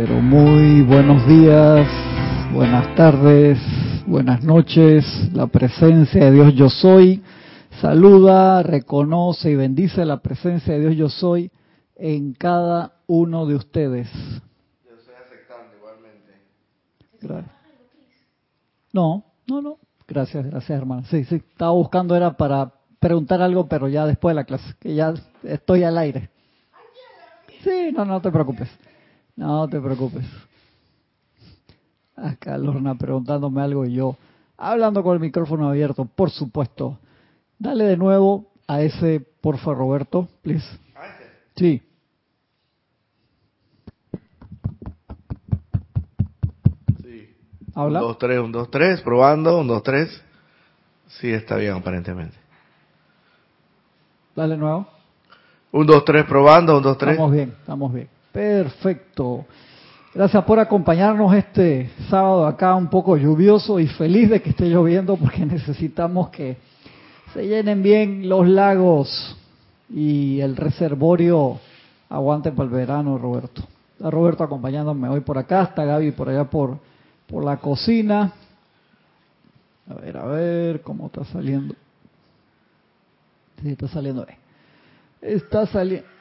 pero muy buenos días, buenas tardes, buenas noches. La presencia de Dios yo soy. Saluda, reconoce y bendice la presencia de Dios yo soy en cada uno de ustedes. Yo estoy aceptando igualmente. Gracias. No, no, no. Gracias, gracias hermano. Sí, sí, estaba buscando era para preguntar algo, pero ya después de la clase, que ya estoy al aire. Sí, no, no te preocupes. No te preocupes. Acá Lorna preguntándome algo y yo hablando con el micrófono abierto, por supuesto. Dale de nuevo a ese, porfa, Roberto, please. Sí. Sí. Habla. Un, dos, tres, un, dos, tres, probando, un, dos, tres. Sí, está bien, aparentemente. Dale de nuevo. Un, dos, tres, probando, un, dos, tres. Estamos bien, estamos bien. Perfecto. Gracias por acompañarnos este sábado acá un poco lluvioso y feliz de que esté lloviendo porque necesitamos que se llenen bien los lagos y el reservorio aguante para el verano, Roberto. Está Roberto acompañándome hoy por acá, está Gaby por allá por, por la cocina. A ver, a ver, cómo está saliendo. Sí, está saliendo bien. Está saliendo.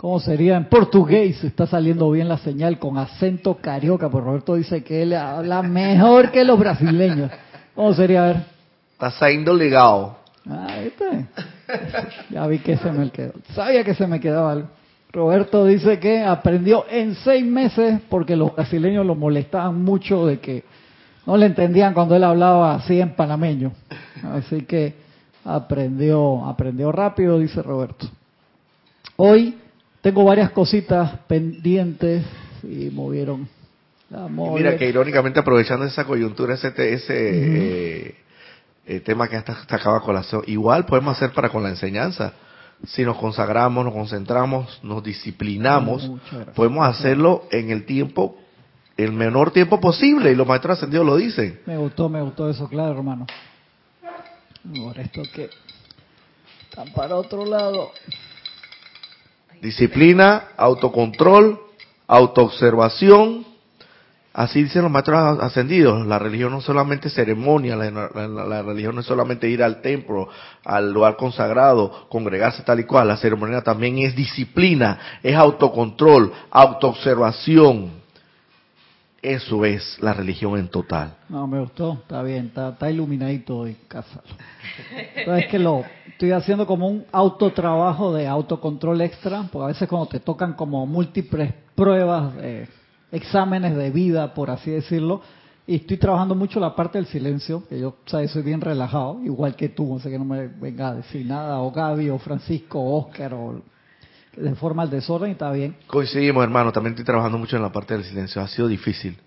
¿Cómo sería en portugués? Está saliendo bien la señal con acento carioca, pero Roberto dice que él habla mejor que los brasileños. ¿Cómo sería? A ver. Está saliendo legal. Ah, ¿viste? Ya vi que se me quedó. Sabía que se me quedaba algo. Roberto dice que aprendió en seis meses porque los brasileños lo molestaban mucho de que no le entendían cuando él hablaba así en panameño. Así que aprendió, aprendió rápido, dice Roberto. Hoy tengo varias cositas pendientes y movieron. la Y mira que irónicamente aprovechando esa coyuntura, ese, te- ese eh, eh, tema que hasta, hasta acaba colación, igual podemos hacer para con la enseñanza. Si nos consagramos, nos concentramos, nos disciplinamos, podemos hacerlo en el tiempo, el menor tiempo posible, y los maestros ascendidos lo dicen. Me gustó, me gustó eso, claro, hermano. Por esto que están para otro lado. Disciplina, autocontrol, autoobservación. Así dicen los maestros ascendidos. La religión no es solamente ceremonia, la, religión no es solamente ir al templo, al lugar consagrado, congregarse tal y cual. La ceremonia también es disciplina, es autocontrol, autoobservación. Eso es la religión en total. No, me gustó, está bien, está, está iluminadito hoy, cásalo. Entonces es que lo estoy haciendo como un autotrabajo de autocontrol extra, porque a veces cuando te tocan como múltiples pruebas, eh, exámenes de vida, por así decirlo, y estoy trabajando mucho la parte del silencio, que yo, sabes, soy bien relajado, igual que tú, o sea que no me venga a decir nada, o Gaby, o Francisco, o Oscar, o de forma al desorden, y está bien. Coincidimos, hermano. También estoy trabajando mucho en la parte del silencio. Ha sido difícil.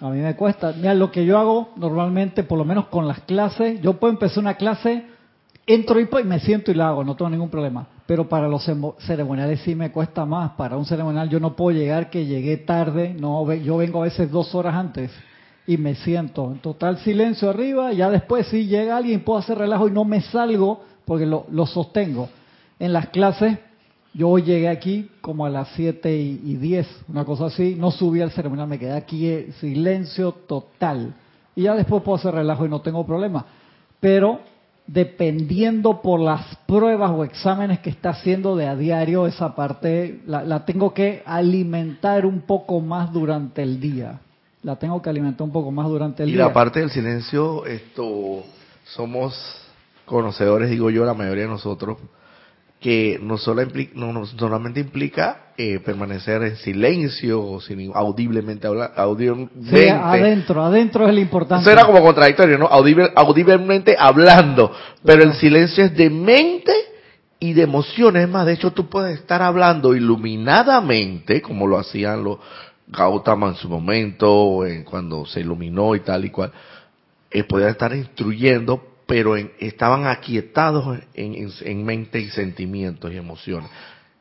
A mí me cuesta. Mira, lo que yo hago normalmente, por lo menos con las clases, yo puedo empezar una clase, entro y pues, me siento y la hago, no tengo ningún problema. Pero para los ceremoniales sí me cuesta más. Para un ceremonial yo no puedo llegar que llegué tarde, no, yo vengo a veces dos horas antes y me siento en total silencio arriba. Ya después si llega alguien puedo hacer relajo y no me salgo porque lo, lo sostengo. En las clases yo llegué aquí como a las 7 y, y 10, una cosa así, no subí al ceremonial, me quedé aquí eh, silencio total. Y ya después puedo hacer relajo y no tengo problema. Pero dependiendo por las pruebas o exámenes que está haciendo de a diario, esa parte la, la tengo que alimentar un poco más durante el día. La tengo que alimentar un poco más durante el y día. la parte del silencio, esto, somos conocedores, digo yo, la mayoría de nosotros, que no, solo impli- no, no solamente implica eh, permanecer en silencio, sin audiblemente hablar, audiblemente. Sí, adentro, adentro es el importante. Eso era como contradictorio, ¿no? Audible- audiblemente hablando, pero el silencio es de mente y de emociones. Es más, de hecho, tú puedes estar hablando iluminadamente, como lo hacían los Gautama en su momento, en cuando se iluminó y tal y cual. Eh, podían estar instruyendo, pero en- estaban aquietados en, en- en mente y sentimientos y emociones.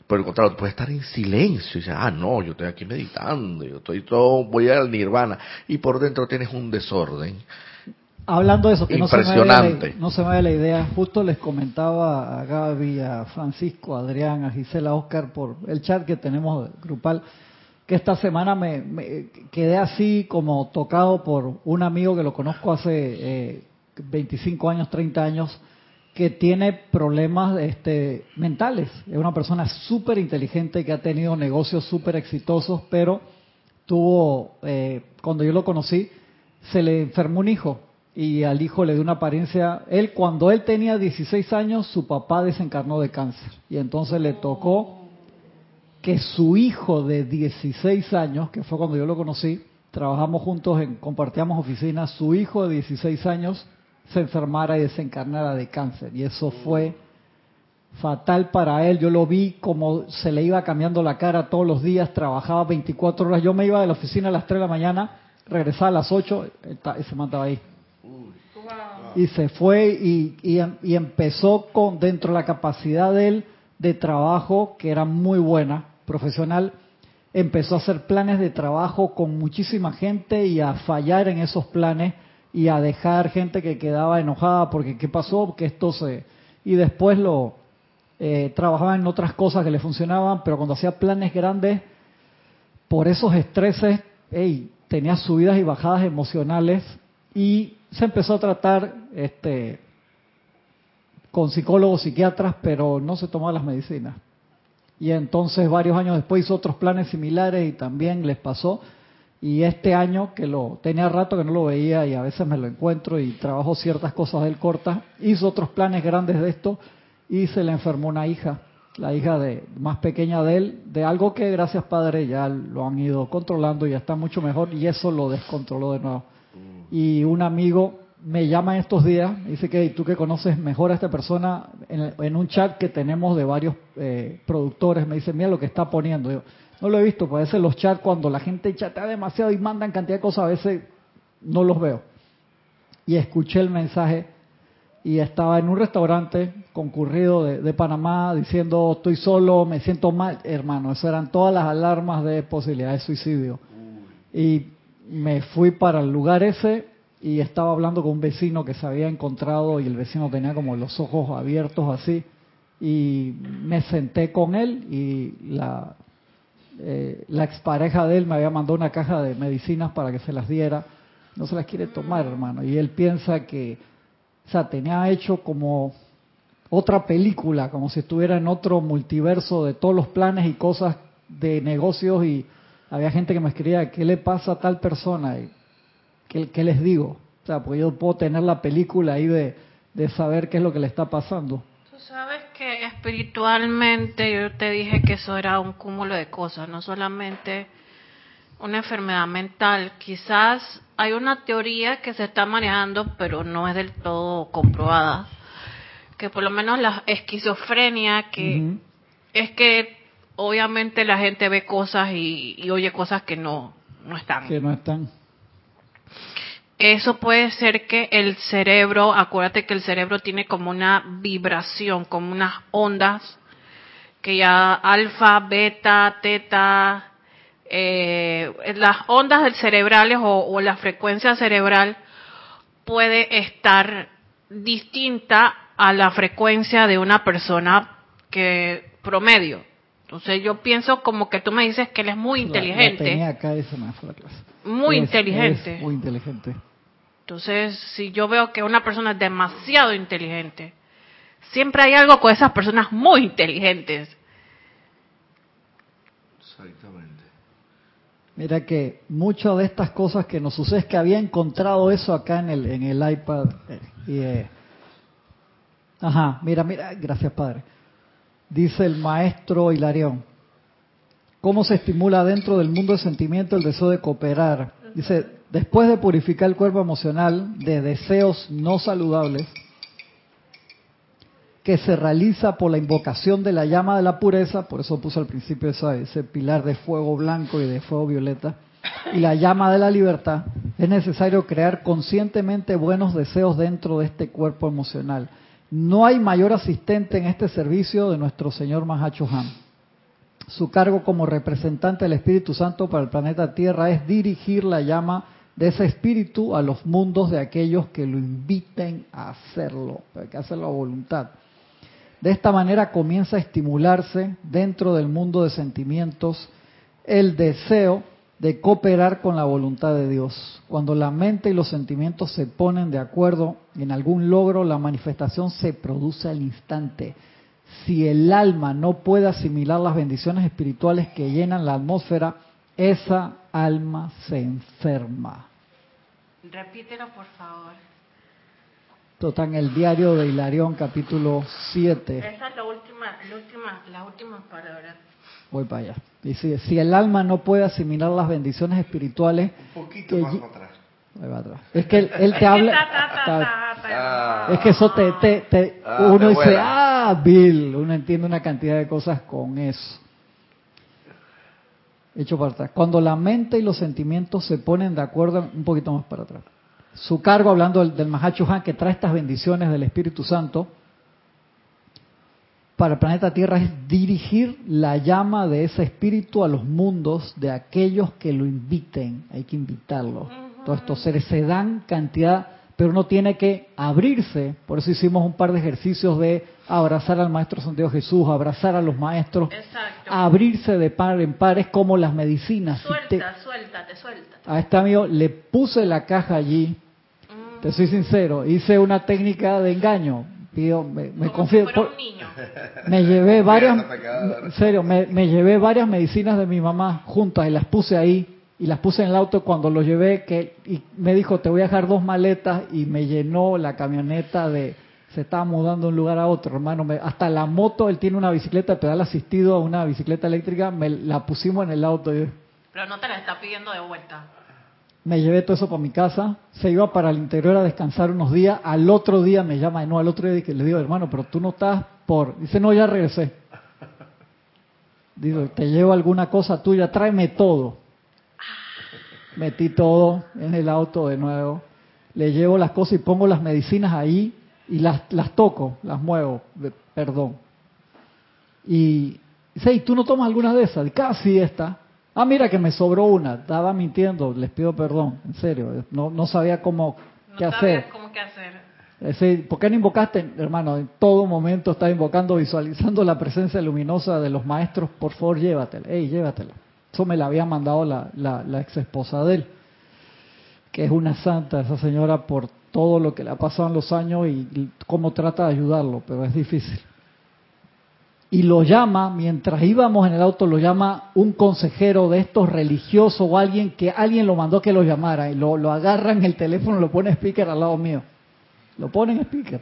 Por el contrario, puedes estar en silencio y dices, ah, no, yo estoy aquí meditando, yo estoy todo, voy al nirvana. Y por dentro tienes un desorden. Hablando de eso, que Impresionante. No, se me vaya la idea, justo les comentaba a Gaby, a Francisco, a Adrián, a Gisela, a Oscar por el chat que tenemos grupal, que esta semana me, quedé así como tocado por un amigo que lo conozco hace 25 eh, años, 30 años, que tiene problemas este, mentales. Es una persona súper inteligente que ha tenido negocios súper exitosos, pero tuvo, eh, cuando yo lo conocí, se le enfermó un hijo y al hijo le dio una apariencia. Él, cuando él tenía 16 años, su papá desencarnó de cáncer y entonces le tocó que su hijo de 16 años, que fue cuando yo lo conocí, trabajamos juntos, en, compartíamos oficinas, su hijo de 16 años se enfermara y desencarnara de cáncer. Y eso fue fatal para él. Yo lo vi como se le iba cambiando la cara todos los días, trabajaba 24 horas. Yo me iba de la oficina a las 3 de la mañana, regresaba a las 8 y se mataba ahí y se fue y, empezó con dentro de la capacidad de él de trabajo que era muy buena, profesional, empezó a hacer planes de trabajo con muchísima gente y a fallar en esos planes y a dejar gente que quedaba enojada porque qué pasó, que esto se... Y después lo eh, trabajaba en otras cosas que le funcionaban, pero cuando hacía planes grandes, por esos estreses, hey, tenía subidas y bajadas emocionales y se empezó a tratar este, con psicólogos, psiquiatras, pero no se tomaba las medicinas. Y entonces varios años después hizo otros planes similares y también les pasó. Y este año, que lo tenía rato que no lo veía y a veces me lo encuentro y trabajo ciertas cosas de él cortas, hizo otros planes grandes de esto y se le enfermó una hija, la hija de más pequeña de él, de algo que gracias padre ya lo han ido controlando y ya está mucho mejor y eso lo descontroló de nuevo y un amigo me llama estos días, dice que tú que conoces mejor a esta persona, en, un chat que tenemos de varios eh, productores, me dice, mira lo que está poniendo. Yo, no lo he visto, puede ser los chats cuando la gente chatea demasiado y mandan cantidad de cosas, a veces no los veo. Y escuché el mensaje y estaba en un restaurante concurrido de, de Panamá diciendo, estoy solo, me siento mal. Hermano, eso eran todas las alarmas de posibilidad de suicidio. Y me fui para el lugar ese y estaba hablando con un vecino que se había encontrado y el vecino tenía como los ojos abiertos así y me senté con él y la, eh, la expareja de él me había mandado una caja de medicinas para que se las diera. No se las quiere tomar, hermano. Y él piensa que, o tenía hecho como otra película, como si estuviera en otro multiverso de todos los planes y cosas de negocios y había gente que me escribía, ¿qué le pasa a tal persona? Y, ¿qué, les digo? O sea, pues yo puedo tener la película ahí de, saber qué es lo que le está pasando. Tú sabes que espiritualmente yo te dije que eso era un cúmulo de cosas, no solamente una enfermedad mental. Quizás hay una teoría que se está manejando, pero no es del todo comprobada. Que por lo menos la esquizofrenia, que es que obviamente la gente ve cosas y, oye cosas que no, no están. Que no están. Eso puede ser que el cerebro, acuérdate que el cerebro tiene como una vibración, como unas ondas, que ya alfa, beta, teta, eh, las ondas del cerebrales o, o la frecuencia cerebral puede estar distinta a la frecuencia de una persona que promedio. Entonces yo pienso como que tú me dices que él es muy inteligente. acá me fue la clase. Muy inteligente. muy inteligente. Entonces, si yo veo que una persona es demasiado inteligente, siempre hay algo con esas personas muy inteligentes. Exactamente. Mira que muchas de estas cosas que nos sucede es que había encontrado eso acá en el, en el iPad. Eh, y, eh, ajá, mira, mira, gracias Padre dice el maestro Hilarión. ¿Cómo se estimula dentro del mundo de sentimiento el deseo de cooperar? Dice, después de purificar el cuerpo emocional de deseos no saludables, que se realiza por la invocación de la llama de la pureza, por eso puse al principio ese pilar de fuego blanco y de fuego violeta, y la llama de la libertad, es necesario crear conscientemente buenos deseos dentro de este cuerpo emocional. No hay mayor asistente en este servicio de nuestro Señor Mahacho Han. Su cargo como representante del Espíritu Santo para el planeta Tierra es dirigir la llama de ese espíritu a los mundos de aquellos que lo inviten a hacerlo, hay que hacerlo a voluntad. De esta manera comienza a estimularse dentro del mundo de sentimientos el deseo de cooperar con la voluntad de Dios. Cuando la mente y los sentimientos se ponen de acuerdo en algún logro, la manifestación se produce al instante. Si el alma no puede asimilar las bendiciones espirituales que llenan la atmósfera, esa alma se enferma. Repítelo, por favor. Esto está en el diario de Hilarión, capítulo 7. Esa es la última, la última, la última palabra. Voy para allá. Dice, si el alma no puede asimilar las bendiciones espirituales... Un poquito que más para atrás. Ahí va atrás. Es que él, él te habla... Ta, ta, ta. Es que eso te, te, te- Ah, uno dice, ah, Bill, uno entiende una cantidad de cosas con eso. Hecho para atrás. Cuando la mente y los sentimientos se ponen de acuerdo, un poquito más para atrás. Su cargo, hablando del, del Mahacho Han, que trae estas bendiciones del Espíritu Santo, para el planeta Tierra es dirigir la llama de ese espíritu a los mundos de aquellos que lo inviten. Hay que invitarlos. Todos estos seres se dan cantidad, pero uno tiene que abrirse. Por eso hicimos un par de ejercicios de abrazar al Maestro Santiago Jesús, abrazar a los maestros, Exacto. abrirse de par en par. Es como las medicinas. Si te- Suelta, suéltate, suéltate. a este amigo le puse la caja allí. Te soy sincero, hice una técnica de engaño. Pido, me, me Como confío- si fuera por- un niño. me llevé varias, en serio, me, me llevé varias medicinas de mi mamá juntas y las puse ahí y las puse en el auto cuando lo llevé que y me dijo te voy a dejar dos maletas y me llenó la camioneta de se estaba mudando de un lugar a otro hermano me- hasta la moto él tiene una bicicleta de pedal asistido a una bicicleta eléctrica me la pusimos en el auto y Pero no te la está pidiendo de vuelta. me llevé todo eso para mi casa, se iba para el interior a descansar unos días, al otro día me llama, no, al otro día que le digo, hermano, pero tú no estás por, dice, no, ya regresé. Digo, te llevo alguna cosa tuya, tráeme todo. Metí todo en el auto de nuevo, le llevo las cosas y pongo las medicinas ahí y las, las toco, las muevo, de- perdón. Y dice, ¿y tú no tomas alguna de esas? Casi esta. Ah, mira que me sobró una. Estaba mintiendo, les pido perdón, en serio. No, no sabía cómo, No qué hacer. cómo qué hacer. Ese, ¿Por qué no invocaste, hermano? En todo momento estaba invocando, visualizando la presencia luminosa de los maestros. Por favor, llévatela. Ey, llévatela. Eso me la había mandado la, la, ex esposa de él, que es una santa, esa señora, por todo lo que le ha pasado en los años y, cómo trata de ayudarlo, pero es difícil. Y lo llama, mientras íbamos en el auto, lo llama un consejero de estos religiosos o alguien que alguien lo mandó que lo llamara y lo, lo agarra en el teléfono, lo pone speaker al lado mío. Lo pone en speaker.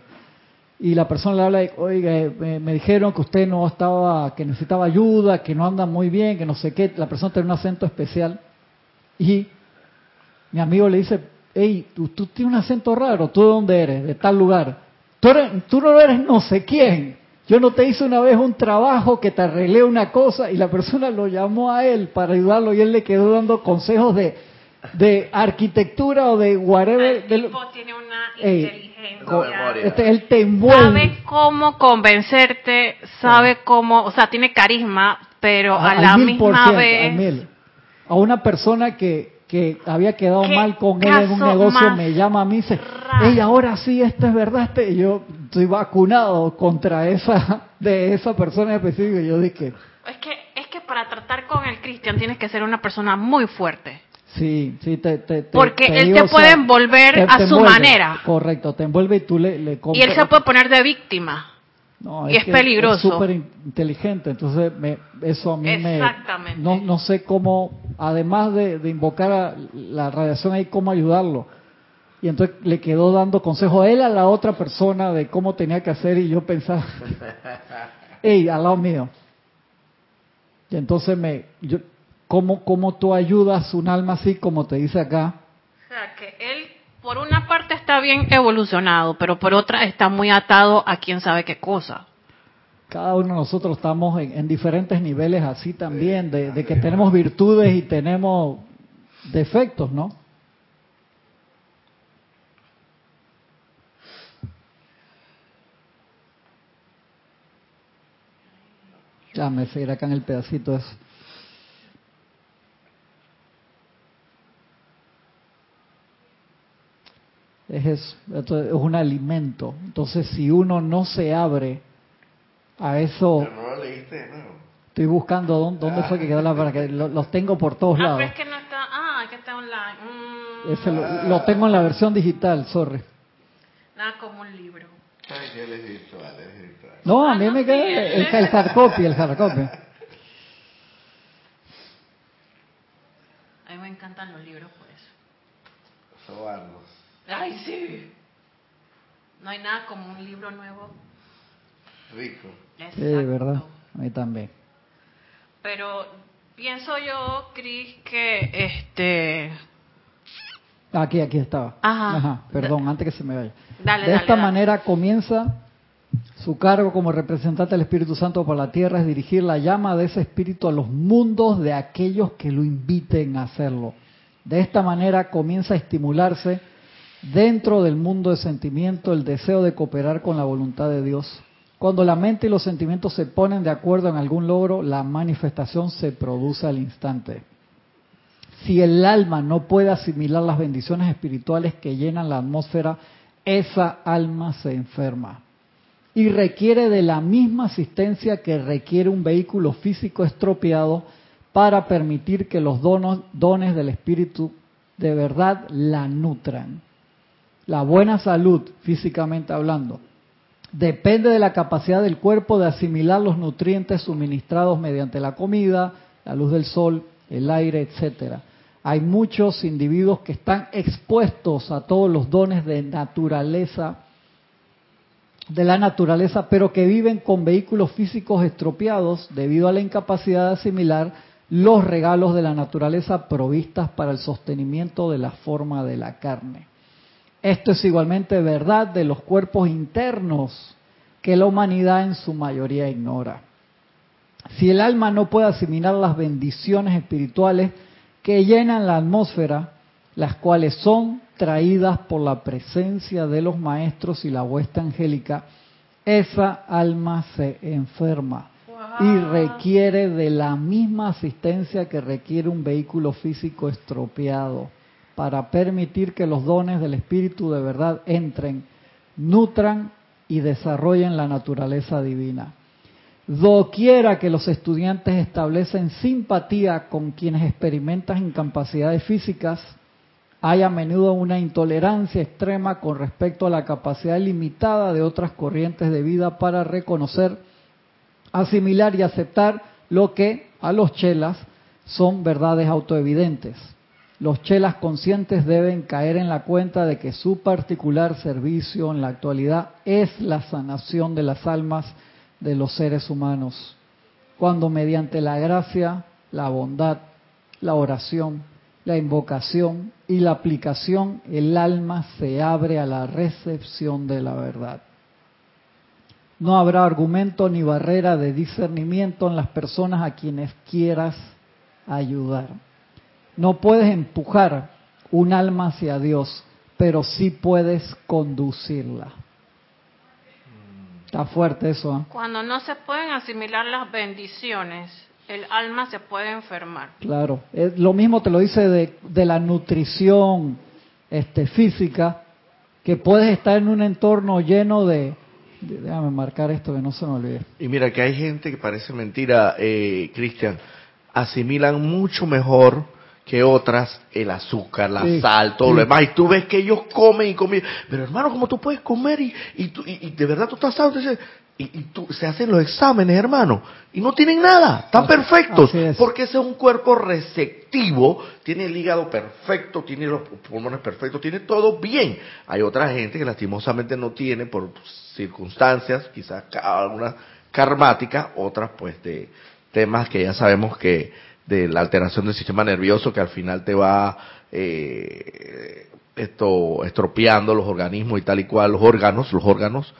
Y la persona le habla y, oiga, eh, me, me dijeron que usted no estaba, que necesitaba ayuda, que no anda muy bien, que no sé qué. La persona tiene un acento especial. Y mi amigo le dice, hey, tú, tú tienes un acento raro, ¿tú de dónde eres? De tal lugar. Tú, eres, tú no eres no sé quién. Yo no te hice una vez un trabajo que te arreglé una cosa y la persona lo llamó a él para ayudarlo y él le quedó dando consejos de, de arquitectura o de whatever. El tipo tiene una Ey, inteligencia. Este, él te envuelve. Sabe cómo convencerte, sabe cómo, o sea, tiene carisma, pero a al la mil por misma ciento, vez mil. A una persona que, que había quedado ¿Qué mal con él en un negocio me llama a mí y dice, hey, ahora sí, esto es verdad, este, y yo estoy vacunado contra esa, de esa persona específica, y yo dije, es que es que para tratar con el Cristian tienes que ser una persona muy fuerte. Sí, sí, te, te, te- Porque él digo, te o puede envolver a su envuelve. manera. Correcto, te envuelve y tú le, le Y él se puede poner de víctima. No, y es que peligroso. Es súper inteligente, entonces me- eso a mí me... Exactamente. No, no sé cómo, además de, de invocar a la radiación ahí, cómo ayudarlo. Y entonces le quedó dando consejo a él a la otra persona de cómo tenía que hacer y yo pensaba, hey, al lado mío. Y entonces me, yo, ¿cómo, ¿cómo tú ayudas un alma así como te dice acá? O sea, que él, por una parte, está bien evolucionado, pero por otra, está muy atado a quién sabe qué cosa. Cada uno de nosotros estamos en, en diferentes niveles así también, de, de que tenemos virtudes y tenemos defectos, ¿no? Ya me seguiré acá en el pedacito eso. Es eso, esto es un alimento. Entonces, si uno no se abre a eso, Pero no lo leíste de nuevo. estoy buscando dónde, dónde fue que quedó la para que lo- los tengo por todos Ah, lados. pero es que no está. Ah, es que está online. Mm, Ese lo, lo tengo en la versión digital, sorry. Nada como un libro. Ay, que él es virtual, él es virtual. No, a Ah, mí no, me sí, queda el, el hard copy, el hard copy. A mí me encantan los libros por eso. Sobarnos. ¡Ay, sí! No hay nada como un libro nuevo. Rico. Sí, verdad. A mí también. Pero pienso yo, Cris, que este. Aquí, aquí estaba. Ajá. Perdón, antes que se me vaya. Dale, de dale, esta dale. manera comienza su cargo como representante del Espíritu Santo para la tierra es dirigir la llama de ese espíritu a los mundos de aquellos que lo inviten a hacerlo. De esta manera comienza a estimularse dentro del mundo de sentimiento el deseo de cooperar con la voluntad de Dios. Cuando la mente y los sentimientos se ponen de acuerdo en algún logro, la manifestación se produce al instante. Si el alma no puede asimilar las bendiciones espirituales que llenan la atmósfera, esa alma se enferma y requiere de la misma asistencia que requiere un vehículo físico estropeado para permitir que los dones del espíritu de verdad la nutran. La buena salud, físicamente hablando, depende de la capacidad del cuerpo de asimilar los nutrientes suministrados mediante la comida, la luz del sol, el aire, etcétera. Hay muchos individuos que están expuestos a todos los dones de naturaleza de la naturaleza, pero que viven con vehículos físicos estropeados debido a la incapacidad de asimilar los regalos de la naturaleza provistas para el sostenimiento de la forma de la carne. Esto es igualmente verdad de los cuerpos internos que la humanidad en su mayoría ignora. Si el alma no puede asimilar las bendiciones espirituales que llenan la atmósfera, las cuales son traídas por la presencia de los maestros y la huesta angélica, esa alma se enferma y requiere de la misma asistencia que requiere un vehículo físico estropeado para permitir que los dones del Espíritu de verdad entren, nutran y desarrollen la naturaleza divina. Doquiera que los estudiantes establecen simpatía con quienes experimentan incapacidades físicas, hay a menudo una intolerancia extrema con respecto a la capacidad limitada de otras corrientes de vida para reconocer, asimilar y aceptar lo que a los chelas son verdades autoevidentes. Los chelas conscientes deben caer en la cuenta de que su particular servicio en la actualidad es la sanación de las almas de los seres humanos, cuando mediante la gracia, la bondad, la oración, la invocación y la aplicación, el alma se abre a la recepción de la verdad. No habrá argumento ni barrera de discernimiento en las personas a quienes quieras ayudar. No puedes empujar un alma hacia Dios, pero sí puedes conducirla. Está fuerte eso. ¿eh? Cuando no se pueden asimilar las bendiciones, el alma se puede enfermar. Claro, es, lo mismo te lo dice de, de la nutrición este, física, que puedes estar en un entorno lleno de, de- Déjame marcar esto que no se me olvide. Y mira que hay gente que parece mentira, eh, Cristian, asimilan mucho mejor que otras el azúcar, la Sí, sal, todo sí. lo demás. Y tú ves que ellos comen y comen. Pero hermano, ¿cómo tú puedes comer y, y, tú- y- y de verdad tú estás sano? Y, y tú, se hacen los exámenes, hermano, y no tienen nada, están perfectos. es. Porque ese es un cuerpo receptivo, tiene el hígado perfecto, tiene los pulmones perfectos, tiene todo bien. Hay otra gente que lastimosamente no tiene por circunstancias, quizás algunas karmáticas, otras pues de temas que ya sabemos que de la alteración del sistema nervioso que al final te va eh, esto estropeando los organismos y tal y cual, los órganos, los órganos,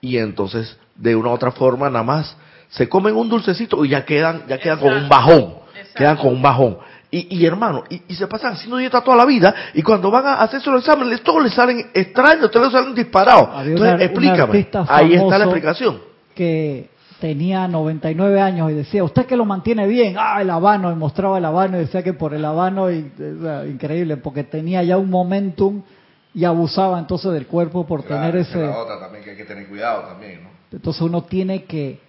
y entonces de una u otra forma nada más se comen un dulcecito y ya quedan, ya quedan con un bajón, Exacto. quedan con un bajón. Y, y hermano, y, y se pasan haciendo dieta toda la vida, y cuando van a hacerse los exámenes, todos les salen extraños, todos les salen disparados. Entonces, una- explícame, ahí está la explicación. que tenía 99 años y decía, ¿usted que lo mantiene bien? Ah, el habano, y mostraba el habano y decía que por el habano, y, o sea, increíble, porque tenía ya un momentum y abusaba entonces del cuerpo por Claro, tener ese... la otra también que hay que tener cuidado también, ¿no? Entonces uno tiene que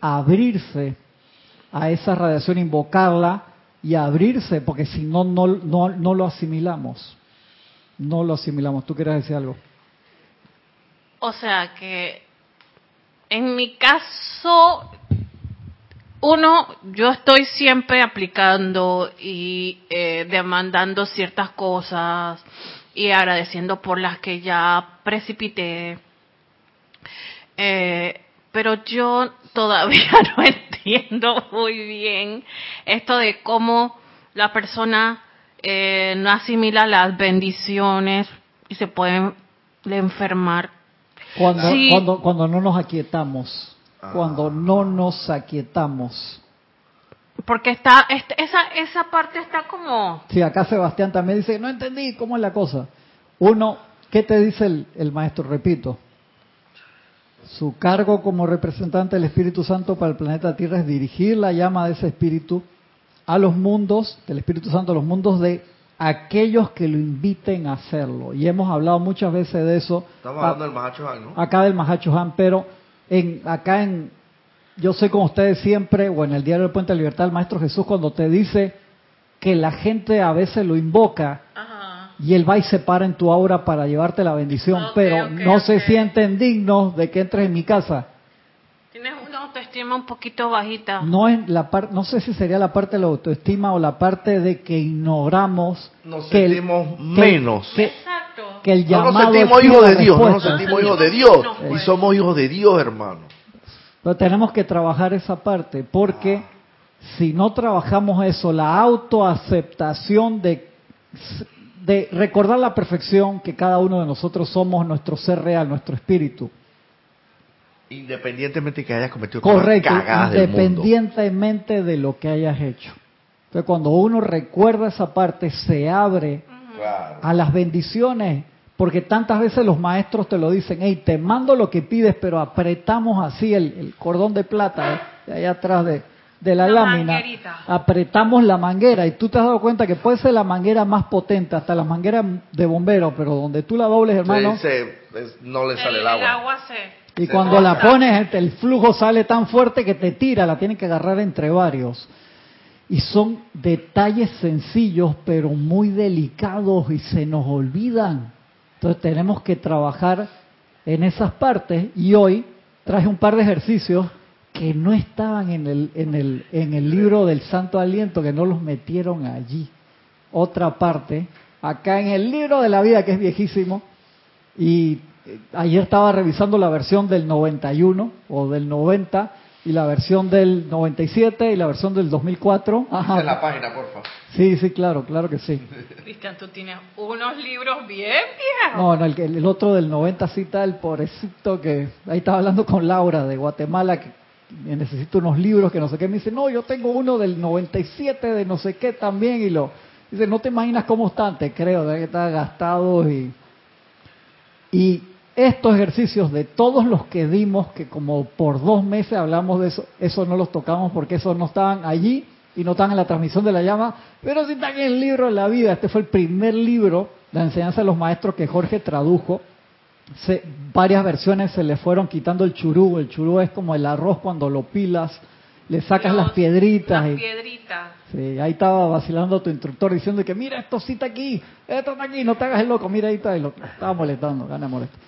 abrirse a esa radiación, invocarla y abrirse, porque si no, no, no, no lo asimilamos. No lo asimilamos. ¿Tú quieres decir algo? O sea que en mi caso, uno, yo estoy siempre aplicando y eh, demandando ciertas cosas y agradeciendo por las que ya precipité. Eh, pero yo todavía no entiendo muy bien esto de cómo la persona eh, no asimila las bendiciones y se puede enfermar Cuando, Sí. cuando, cuando no nos aquietamos. Ah. Cuando no nos aquietamos. Porque está, este- esa, esa parte está como, Sí, acá Sebastián también dice, no entendí cómo es la cosa. Uno, ¿qué te dice el, el maestro? Repito, su cargo como representante del Espíritu Santo para el planeta Tierra es dirigir la llama de ese Espíritu a los mundos, del Espíritu Santo, a los mundos de aquellos que lo inviten a hacerlo. Y hemos hablado muchas veces de eso. Estamos Ah, hablando del Mahacho Han, ¿no? acá del Mahacho Han, pero en, acá en, yo sé con ustedes siempre, o en el diario del Puente de Libertad, el Maestro Jesús cuando te dice que la gente a veces lo invoca y él va y se para en tu aura para llevarte la bendición, pero no se sienten dignos de que entres en mi casa. Autoestima un poquito bajita. No es la parte, no sé si sería la parte de la autoestima o la parte de que ignoramos Nos que sentimos menos. que- Exacto. que el No llamado nos sentimos hijos de Dios, no nos sentimos hijos de Dios. No, pues. Y somos hijos de Dios, hermano. Pero tenemos que trabajar esa parte, porque si no trabajamos eso, la autoaceptación de, de recordar la perfección que cada uno de nosotros somos nuestro ser real, nuestro espíritu. Independientemente que hayas cometido Correcto, cagadas del mundo. independientemente de lo que hayas hecho. Entonces cuando uno recuerda esa parte, se abre Claro. a las bendiciones, porque tantas veces los maestros te lo dicen, hey, te mando lo que pides, pero apretamos así el, el cordón de plata eh, de allá atrás de, de la, La lámina, manguerita. apretamos la manguera y tú te has dado cuenta que puede ser la manguera más potente, hasta la manguera de bombero, pero donde tú la dobles, hermano, Se- se- es- no le sale el, el, agua. agua se... y se cuando la pones, el flujo sale tan fuerte que te tira, la tienen que agarrar entre varios. Y son detalles sencillos, pero muy delicados y se nos olvidan. Entonces tenemos que trabajar en esas partes y hoy traje un par de ejercicios que no estaban en el, en el, en el libro del Santo Aliento, que no los metieron allí. Otra parte, acá en el libro de la vida, que es viejísimo, y ayer estaba revisando la versión del 91 o del 90 y la versión del 97 y la versión del 2004. Dice en la Ajá. página, porfa. Sí, sí, claro, claro que sí. Cristian, tú tienes unos libros bien viejos. No, no, el, que- el otro del 90 sí está el pobrecito que ahí estaba hablando con Laura de Guatemala que necesito unos libros que no sé qué. Me dice, no, yo tengo uno del 97 de no sé qué también y lo... Dice, no te imaginas cómo están, te creo, de que están gastados y... Y estos ejercicios de todos los que dimos, que como por dos meses hablamos de eso, eso no los tocamos porque esos no estaban allí y no estaban en la transmisión de la llama, pero sí están en el libro de la vida. Este fue el primer libro, la enseñanza de los maestros que Jorge tradujo. Se- varias versiones se le fueron quitando el churú. El churú es como el arroz cuando lo pilas, le sacas Los- las piedritas. Las y- piedritas. Sí, ahí estaba vacilando tu instructor diciendo que mira, esto sí está aquí, esto está aquí, no te hagas el loco, mira ahí está, y lo estaba molestando, gana molesto.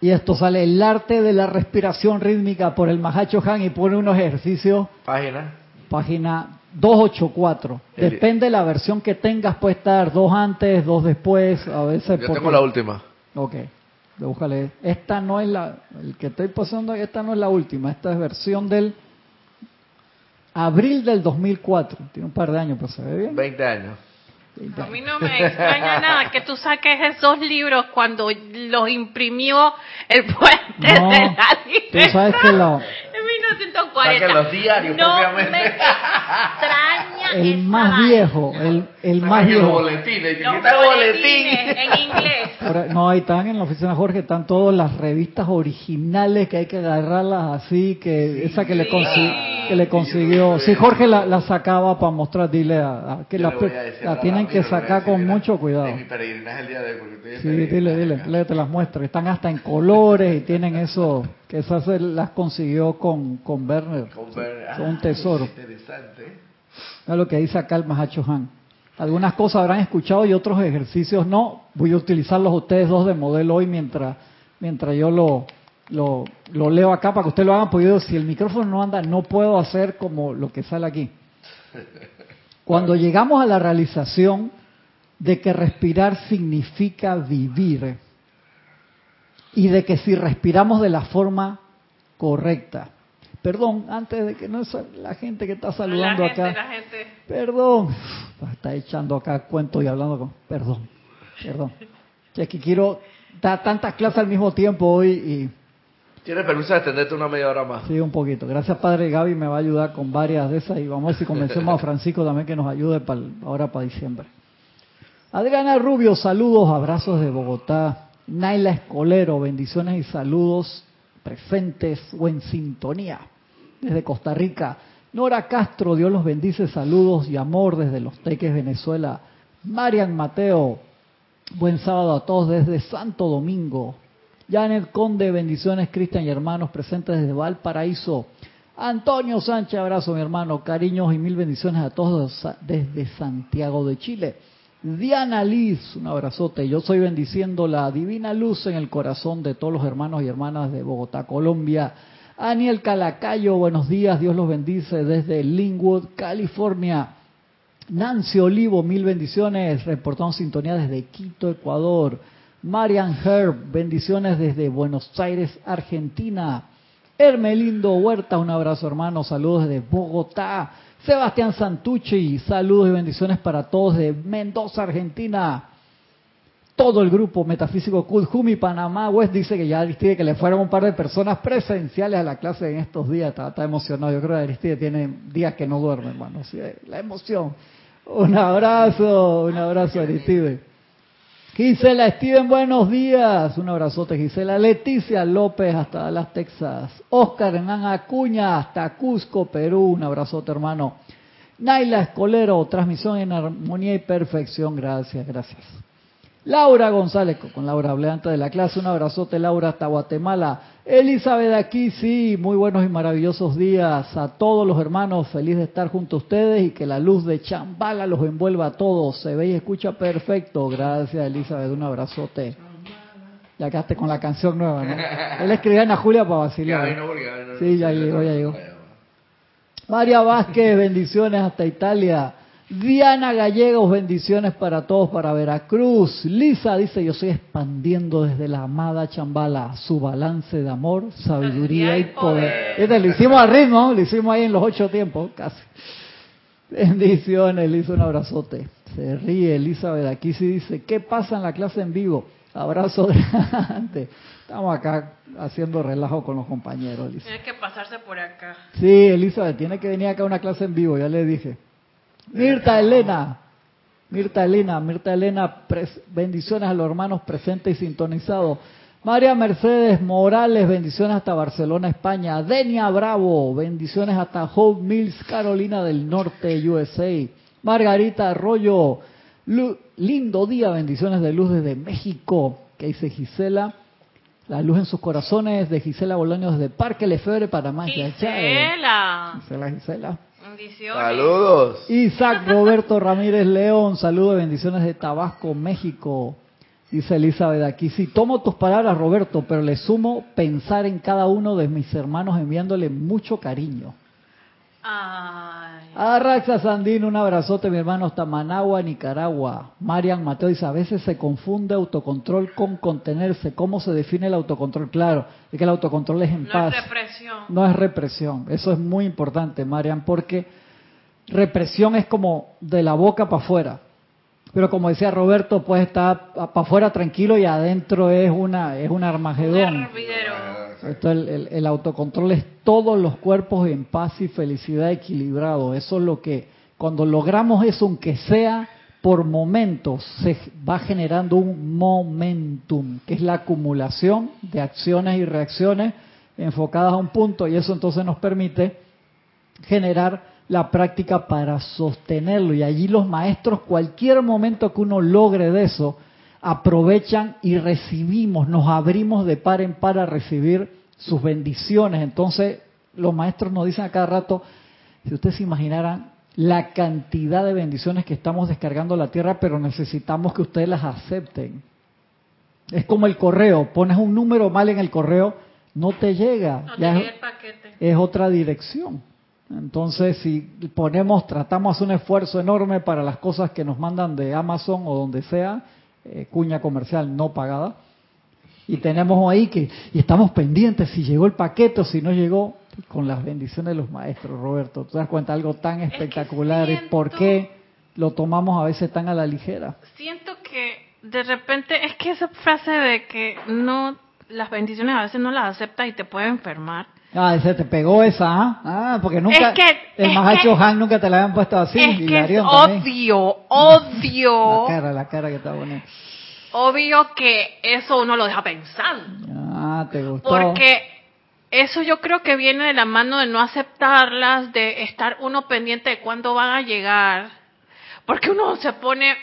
Y esto sale el arte de la respiración rítmica por el Mahacho Han y pone unos ejercicios, Página. página 284. El- Depende de la versión que tengas, puede estar dos antes, dos después, a veces. Yo porque- tengo la última. Ok, búscale. Esta no es la, el que estoy pasando, esta no es la última, esta es versión del abril del 2004. Tiene un par de años, pero se ve bien. 20 años. A mí no me extraña nada que tú saques esos libros cuando los imprimió el puente No, de la tú sabes que lo, A mí no 1940. Saquen los diarios, no propiamente. me extraña El esa más vaina. viejo, el, el más Saquen los viejo. boletines. ¿qué Los boletines boletín? en inglés. No, ahí están en la oficina Jorge, están todas las revistas originales que hay que agarrarlas así, que esa que le, Sí. consi- que le consiguió. Sí, Jorge la, la sacaba para mostrar, dile a, a- que la, le la tienen que le sacar con mucho cuidado. En mi peregrinaje el día de hoy, porque estoy en Sí, dile, dile, dile, te las muestro. Están hasta en colores y tienen eso, que esas las consiguió con, con Werner. Con Son un tesoro. Interesante. Es lo que dice acá el Mahacho Han. Algunas cosas habrán escuchado y otros ejercicios no. Voy a utilizarlos ustedes dos de modelo hoy mientras, mientras yo lo, lo, lo leo acá para que ustedes lo hagan. Yo, si el micrófono no anda, no puedo hacer como lo que sale aquí. Cuando llegamos a la realización de que respirar significa vivir y de que si respiramos de la forma correcta. Perdón, antes de que no es la gente que está saludando la gente, acá. la gente. Perdón. Está echando acá cuentos y hablando con... Perdón, perdón. Es que quiero dar tantas clases al mismo tiempo hoy ¿Tienes permiso de extenderte una media hora más? y sí, un poquito. Gracias Padre Gaby, me va a ayudar con varias de esas y vamos a ver si convencemos a Francisco también que nos ayude para el- ahora para diciembre. Adriana Rubio, saludos, abrazos de Bogotá. Naila Escolero, bendiciones y saludos presentes o en sintonía desde Costa Rica. Nora Castro, Dios los bendice, saludos y amor desde Los Teques, Venezuela. Marian Mateo, buen sábado a todos desde Santo Domingo. Janet Conde, bendiciones, Cristian y hermanos presentes desde Valparaíso. Antonio Sánchez, abrazo mi hermano, cariños y mil bendiciones a todos desde Santiago de Chile. Diana Liz, un abrazote. Yo soy bendiciendo la divina luz en el corazón de todos los hermanos y hermanas de Bogotá, Colombia. Aniel Calacayo, buenos días, Dios los bendice desde Linwood, California. Nancy Olivo, mil bendiciones, reportando sintonía desde Quito, Ecuador. Marian Herb, bendiciones desde Buenos Aires, Argentina. Hermelindo Huerta, un abrazo hermano, saludos desde Bogotá. Sebastián Santucci, saludos y bendiciones para todos de Mendoza, Argentina. Todo el grupo Metafísico Kudjumi, Panamá, West dice que ya Aristide que le fueron un par de personas presenciales a la clase en estos días. Está, está emocionado. Yo creo que Aristide tiene días que no duerme, hermano. Sí, la emoción. Un abrazo, un abrazo, Aristide. Gisela Steven, buenos días. Un abrazote, Gisela. Leticia López, hasta Dallas, Texas. Oscar Hernán Acuña, hasta Cusco, Perú. Un abrazote, hermano. Naila Escolero, transmisión en armonía y perfección. Gracias, gracias. Laura González, con Laura hablé antes de la clase. Un abrazote, Laura, hasta Guatemala. Elizabeth aquí, sí, muy buenos y maravillosos días a todos los hermanos. Feliz de estar junto a ustedes y que la luz de Chambala los envuelva a todos. Se ve y escucha perfecto. Gracias, Elizabeth. Un abrazote. Ya quedaste con la canción nueva, ¿no? Él escribía a Julia para vacilar. Sí, ya llegó, ya llegó. María Vázquez, bendiciones hasta Italia. Diana Gallegos, bendiciones para todos, para Veracruz. Lisa dice, yo estoy expandiendo desde la amada Chambala su balance de amor, sabiduría y poder. Este, lo hicimos al ritmo, lo hicimos ahí en los ocho tiempos, casi. Bendiciones, Lisa, un abrazote. Se ríe Elizabeth, aquí sí dice, ¿qué pasa en la clase en vivo? Abrazo grande. Estamos acá haciendo relajo con los compañeros, Lisa. Tienes que pasarse por acá. Sí, Elizabeth, tiene que venir acá a una clase en vivo, ya le dije. Mirta Elena, Mirta Elena, Mirta Elena, bendiciones a los hermanos presentes y sintonizados. María Mercedes Morales, bendiciones hasta Barcelona, España. Denia Bravo, bendiciones hasta Hope Mills, Carolina del Norte, USA. Margarita Arroyo, Lu- lindo día, bendiciones de luz desde México. ¿Qué dice Gisela? La luz en sus corazones de Gisela Bolaños desde Parque Lefebvre, Panamá. Gisela. Gisela, Gisela. Bendiciones. Saludos. Isaac Roberto Ramírez León, saludos, bendiciones de Tabasco, México. Dice Elizabeth aquí, sí, tomo tus palabras, Roberto, pero le sumo pensar en cada uno de mis hermanos enviándole mucho cariño. Ay. Arraxa Sandino, un abrazote, mi hermano, hasta Managua, Nicaragua. Marian Mateo dice, a veces se confunde autocontrol con contenerse. ¿Cómo se define el autocontrol? Claro, es que el autocontrol es en No paz. es represión. No es represión. Eso es muy importante, Marian, porque represión es como de la boca para afuera. Pero como decía Roberto, puede estar para afuera tranquilo y adentro es una es un armagedón. Esto, el, el, el, autocontrol es todos los cuerpos en paz y felicidad equilibrado. Eso es lo que, cuando logramos eso, aunque sea por momentos, se va generando un momentum, que es la acumulación de acciones y reacciones enfocadas a un punto, y eso entonces nos permite generar la práctica para sostenerlo. Y allí los maestros, cualquier momento que uno logre de eso, aprovechan y recibimos, nos abrimos de par en par a recibir sus bendiciones. Entonces, los maestros nos dicen a cada rato, si ustedes se imaginaran la cantidad de bendiciones que estamos descargando a la tierra, pero necesitamos que ustedes las acepten. Es como el correo, pones un número mal en el correo, no te llega. No te llega el paquete. Es otra dirección. Entonces, si ponemos, tratamos un esfuerzo enorme para las cosas que nos mandan de Amazon o donde sea, eh, cuña comercial no pagada, y tenemos ahí que, y estamos pendientes si llegó el paquete o si no llegó, con las bendiciones de los maestros, Roberto. ¿Te das cuenta? Algo tan espectacular. Es ¿Por qué lo tomamos a veces tan a la ligera? Siento que de repente, es que esa frase de que no, las bendiciones a veces no las aceptas y te puede enfermar. Ah, ese te pegó esa, ¿ah? ah porque nunca, es que, el Mahacho Han nunca te la habían puesto así. Es que es obvio, obvio. la cara, la cara que está bonita. Obvio que eso uno lo deja pensando. Ah, te gustó. Porque eso yo creo que viene de la mano de no aceptarlas, de estar uno pendiente de cuándo van a llegar. Porque uno se pone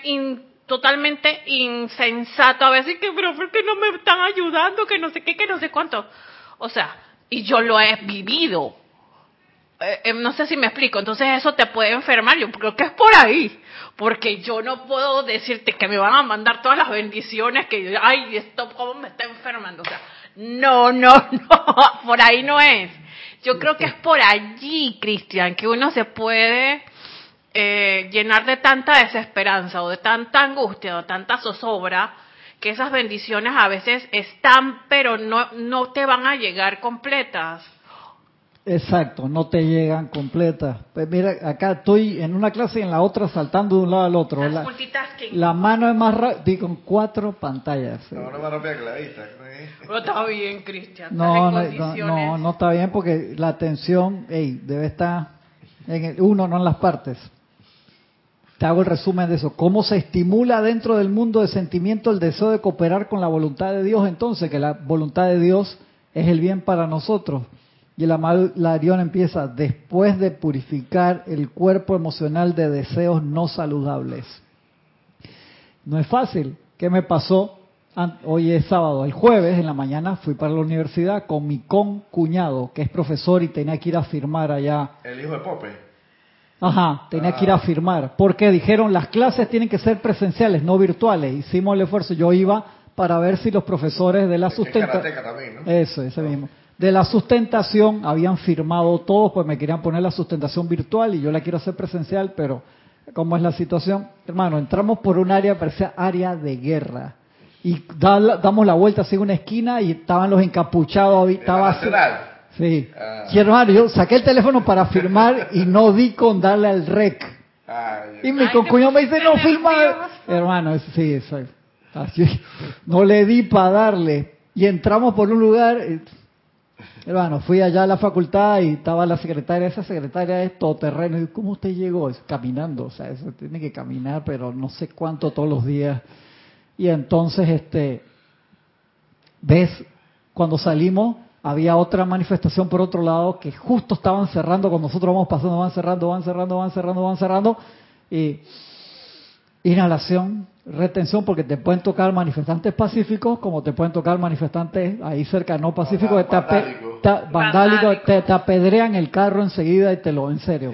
totalmente insensato a veces que, pero ¿por qué no me están ayudando? Que no sé qué, que no sé cuánto. O sea, y yo lo he vivido. Eh, eh, no sé si me explico, entonces eso te puede enfermar, yo creo que es por ahí, porque yo no puedo decirte que me van a mandar todas las bendiciones que, ay, esto cómo me está enfermando, o sea, no, no, no, por ahí no es. Yo creo que es por allí, Cristian, que uno se puede eh, llenar de tanta desesperanza o de tanta angustia o de tanta zozobra, que esas bendiciones a veces están, pero no, no te van a llegar completas. Exacto, no te llegan completas. Pues mira, acá estoy en una clase y en la otra saltando de un lado al otro. La, la mano es más rápida, con cuatro pantallas. No, no más rápida que la vista. Pero está bien, Cristian. No, no, no, no, está bien porque la atención hey, debe estar en el uno, no en las partes. Te hago el resumen de eso. ¿Cómo se estimula dentro del mundo de sentimiento el deseo de cooperar con la voluntad de Dios entonces? Que la voluntad de Dios es el bien para nosotros. Y el Larión empieza después de purificar el cuerpo emocional de deseos no saludables. No es fácil. ¿Qué me pasó? Hoy es sábado. El jueves en la mañana fui para la universidad con mi con cuñado, que es profesor y tenía que ir a firmar allá. El hijo de Pope. Ajá, tenía que ir a ah. firmar, porque dijeron las clases tienen que ser presenciales, no virtuales. Hicimos el esfuerzo, yo iba para ver si los profesores de la sustentación, eso, ese mismo, de la sustentación habían firmado todos, pues me querían poner la sustentación virtual y yo la quiero hacer presencial, pero ¿cómo es la situación? Hermano, entramos por un área, parecía área de guerra. Y damos la vuelta hacia una esquina y estaban los encapuchados, estaba Sí. Ah. Y hermano, yo saqué el teléfono para firmar y no di con darle al rec. y mi concuñado me dice, no firma. Hermano, sí, eso. Así, no le di para darle. Y entramos por un lugar. hermano, fui allá a la facultad y estaba la secretaria. Esa secretaria es todoterreno. Y ¿cómo usted llegó? caminando. O sea, eso tiene que caminar, pero no sé cuánto todos los días. Y entonces, este, ves, cuando salimos, había otra manifestación por otro lado que justo estaban cerrando, cuando nosotros vamos pasando, van cerrando, van cerrando, van cerrando, van cerrando, y inhalación, retención, porque te pueden tocar manifestantes pacíficos, como te pueden tocar manifestantes ahí cerca no pacíficos, vandálicos, te, te, apedrean el carro enseguida y te lo, en serio.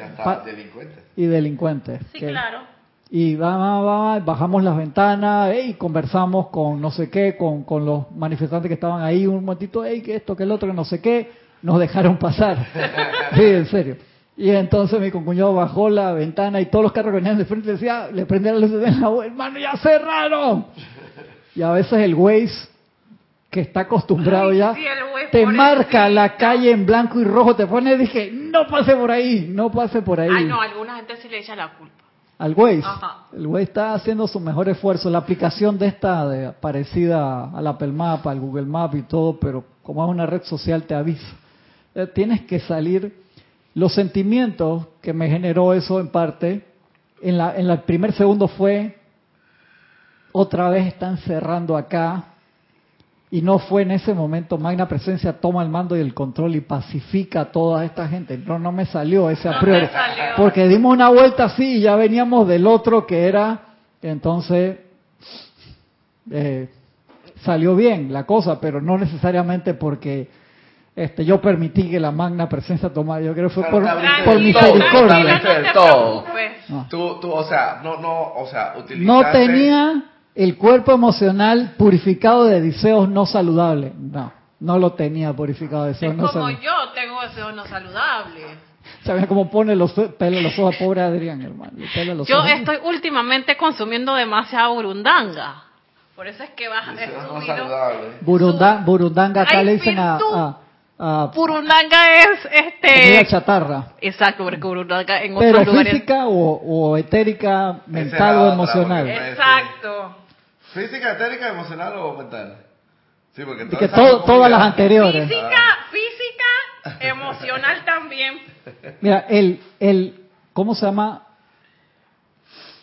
Y delincuentes. Sí, claro y bajamos las ventanas y conversamos con no sé qué, con, con los manifestantes que estaban ahí un momentito, hey, que esto, que el otro, que no sé qué, nos dejaron pasar. sí, en serio. Y entonces mi concuñado bajó la ventana y todos los carros que venían de frente decía, le prendían la luz de la hermano, ya cerraron. Y a veces el Waze, que está acostumbrado ya, te marca la calle en blanco y rojo, te pone, dije, no pase por ahí, no pase por ahí. Ay, no, alguna gente sí le echa la culpa. Al Waze. Ajá. El Waze está haciendo su mejor esfuerzo. La aplicación de esta, de, parecida al Apple Map, al Google Map y todo, pero como es una red social te avisa. Eh, tienes que salir. Los sentimientos que me generó eso en parte, en, la, en la- el primer segundo fue, otra vez están cerrando acá, y no fue en ese momento, Magna Presencia toma el mando y el control y pacifica a toda esta gente. No, no me salió ese a No priori. Porque dimos una vuelta así y ya veníamos del otro que era, entonces eh, salió bien la cosa, pero no necesariamente porque este yo permití que la Magna Presencia tomara. Yo creo que fue por, por Tranquilo, misericordia. no. Tú, tú, o sea, no, no, o sea, utilizaste... No tenía el cuerpo emocional purificado de deseos no saludables. No, no lo tenía purificado de deseos Es no como saludables. yo tengo deseos no saludables. ¿Sabes cómo pone los pelos los ojos a pobre Adrián, hermano? Pela los Yo ojos. estoy últimamente consumiendo demasiada burundanga. Por eso es que subido- saludables. Burunda- burundanga, acá Ay, le dicen a, a, a Burundanga es este. chatarra. Exacto, porque burundanga en Pero otros lugares. física o, o etérica, mental o emocional. Exacto. ¿Física, etérica, emocional o mental? Sí, porque Y todas que todo- todas las anteriores. Física, física, emocional también. Mira, el, el, ¿cómo se llama?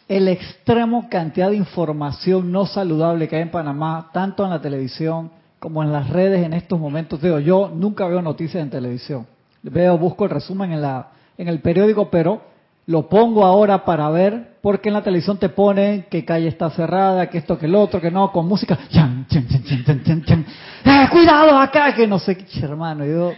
El extremo cantidad de información no saludable que hay en Panamá, tanto en la televisión como en las redes en estos momentos. Digo, yo nunca veo noticias en televisión. Veo, busco el resumen en la, en el periódico, pero lo pongo ahora para ver, porque en la televisión te ponen que calle está cerrada, que esto, que el otro, que no, con música. Chan, chan, chan, chan, chan, chan, chan. ¡Eh, cuidado acá, que no sé qué, hermano. Yo,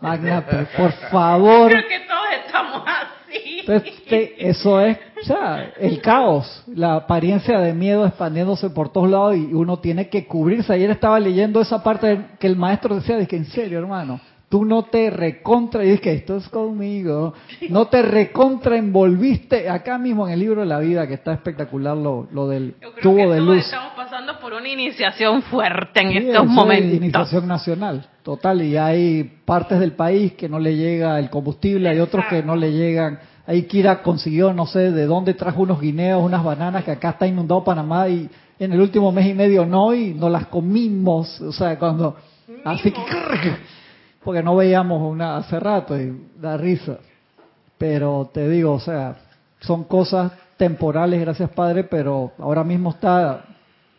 Magna, por favor. Creo que todos estamos así. Entonces, te- eso es, o sea, el caos, la apariencia de miedo expandiéndose por todos lados y uno tiene que cubrirse. Ayer estaba leyendo esa parte que el maestro decía, dije, en serio, hermano, tú no te recontra, y dije, esto es conmigo, no te recontra envolviste acá mismo en el libro de la vida, que está espectacular lo, lo del Yo creo tubo que de luz. estamos pasando por una iniciación fuerte en Sí, estos es momentos. Iniciación nacional, total. Y hay partes del país que no le llega el combustible, hay otros que no le llegan. Ahí Kira consiguió, no sé de dónde trajo unos guineos, unas bananas, que acá está inundado Panamá y en el último mes y medio no, y nos las comimos. O sea, cuando. Así que. Porque no veíamos una hace rato y da risa. Pero te digo, o sea, son cosas temporales, gracias Padre, pero ahora mismo está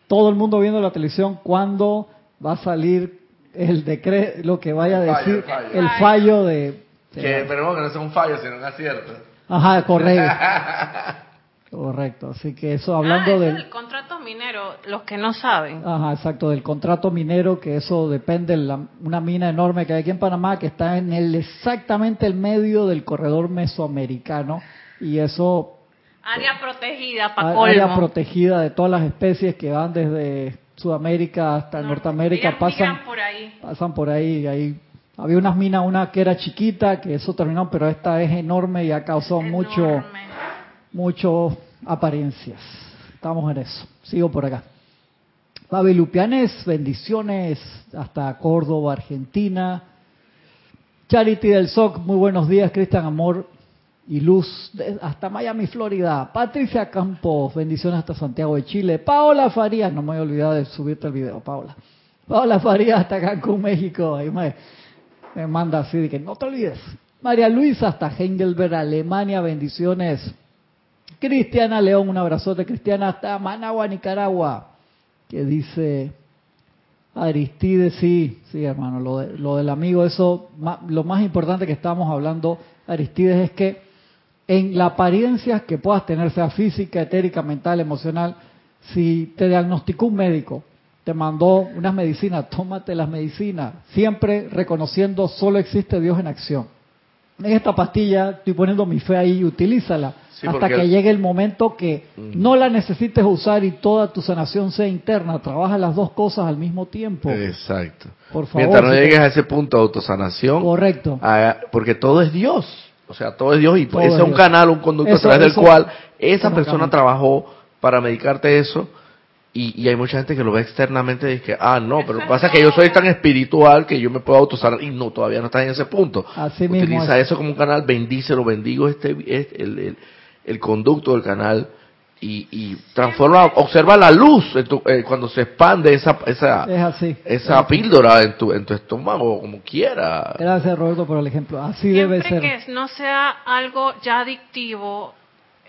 todo el mundo viendo la televisión cuando va a salir el decreto, lo que vaya a El fallo, decir, el fallo. el fallo de... Que esperemos que no sea un fallo, sino un acierto. Ajá, correcto. Correcto, así que eso hablando ah, del... es el contrato minero, los que no saben. Ajá, exacto, del contrato minero, que eso depende de la- una mina enorme que hay aquí en Panamá, que está en el exactamente el medio del corredor mesoamericano, y eso Área protegida para colmo. área protegida de todas las especies que van desde Sudamérica hasta No, Norteamérica, pasan por ahí. pasan por ahí, ahí había unas minas, una que era chiquita, que eso terminó, pero esta es enorme y ha causado Enorme. mucho apariencias. Estamos en eso. Sigo por acá. Babi Lupianes, bendiciones hasta Córdoba, Argentina. Charity del SOC, muy buenos días, Cristian Amor y Luz, hasta Miami, Florida. Patricia Campos, bendiciones hasta Santiago de Chile. Paola Farías, no me a olvidar de subirte el video, Paola. Paola Farías hasta Cancún, México. Ahí me, me manda así de que no te olvides. María Luisa hasta Heidelberg, Alemania, bendiciones. Cristiana León, un abrazote, Cristiana, hasta Managua, Nicaragua, que dice Aristides, sí, sí, hermano, lo, de- lo del amigo, eso, lo más importante que estamos hablando, Aristides, es que en la apariencia que puedas tener, sea física, etérica, mental, emocional, si te diagnosticó un médico, te mandó unas medicinas, tómate las medicinas, siempre reconociendo solo existe Dios en acción. En esta pastilla estoy poniendo mi fe ahí, utilízala Sí, hasta que llegue el momento que no la necesites usar y toda tu sanación sea interna. Trabaja las dos cosas al mismo tiempo. Exacto. Por favor. Mientras no si te- llegues a ese punto de autosanación, Correcto. haga- porque todo es Dios. O sea, todo es Dios y Todo ese es un Dios. canal, un conducto Eso- a través eso- del cual esa persona trabajó para medicarte eso. Y, y hay mucha gente que lo ve externamente y dice, ah, no, pero pasa que yo soy tan espiritual que yo me puedo autosanar. Y no, todavía no estás en ese punto. Así mismo Utiliza es. eso como un canal, bendícelo, bendigo este, este- el, el- el conducto del canal y, y transforma, observa la luz eh, cuando se expande esa esa esa píldora en tu en tu estómago como quiera. Gracias Roberto por el ejemplo. Así debe ser. que no sea algo ya adictivo,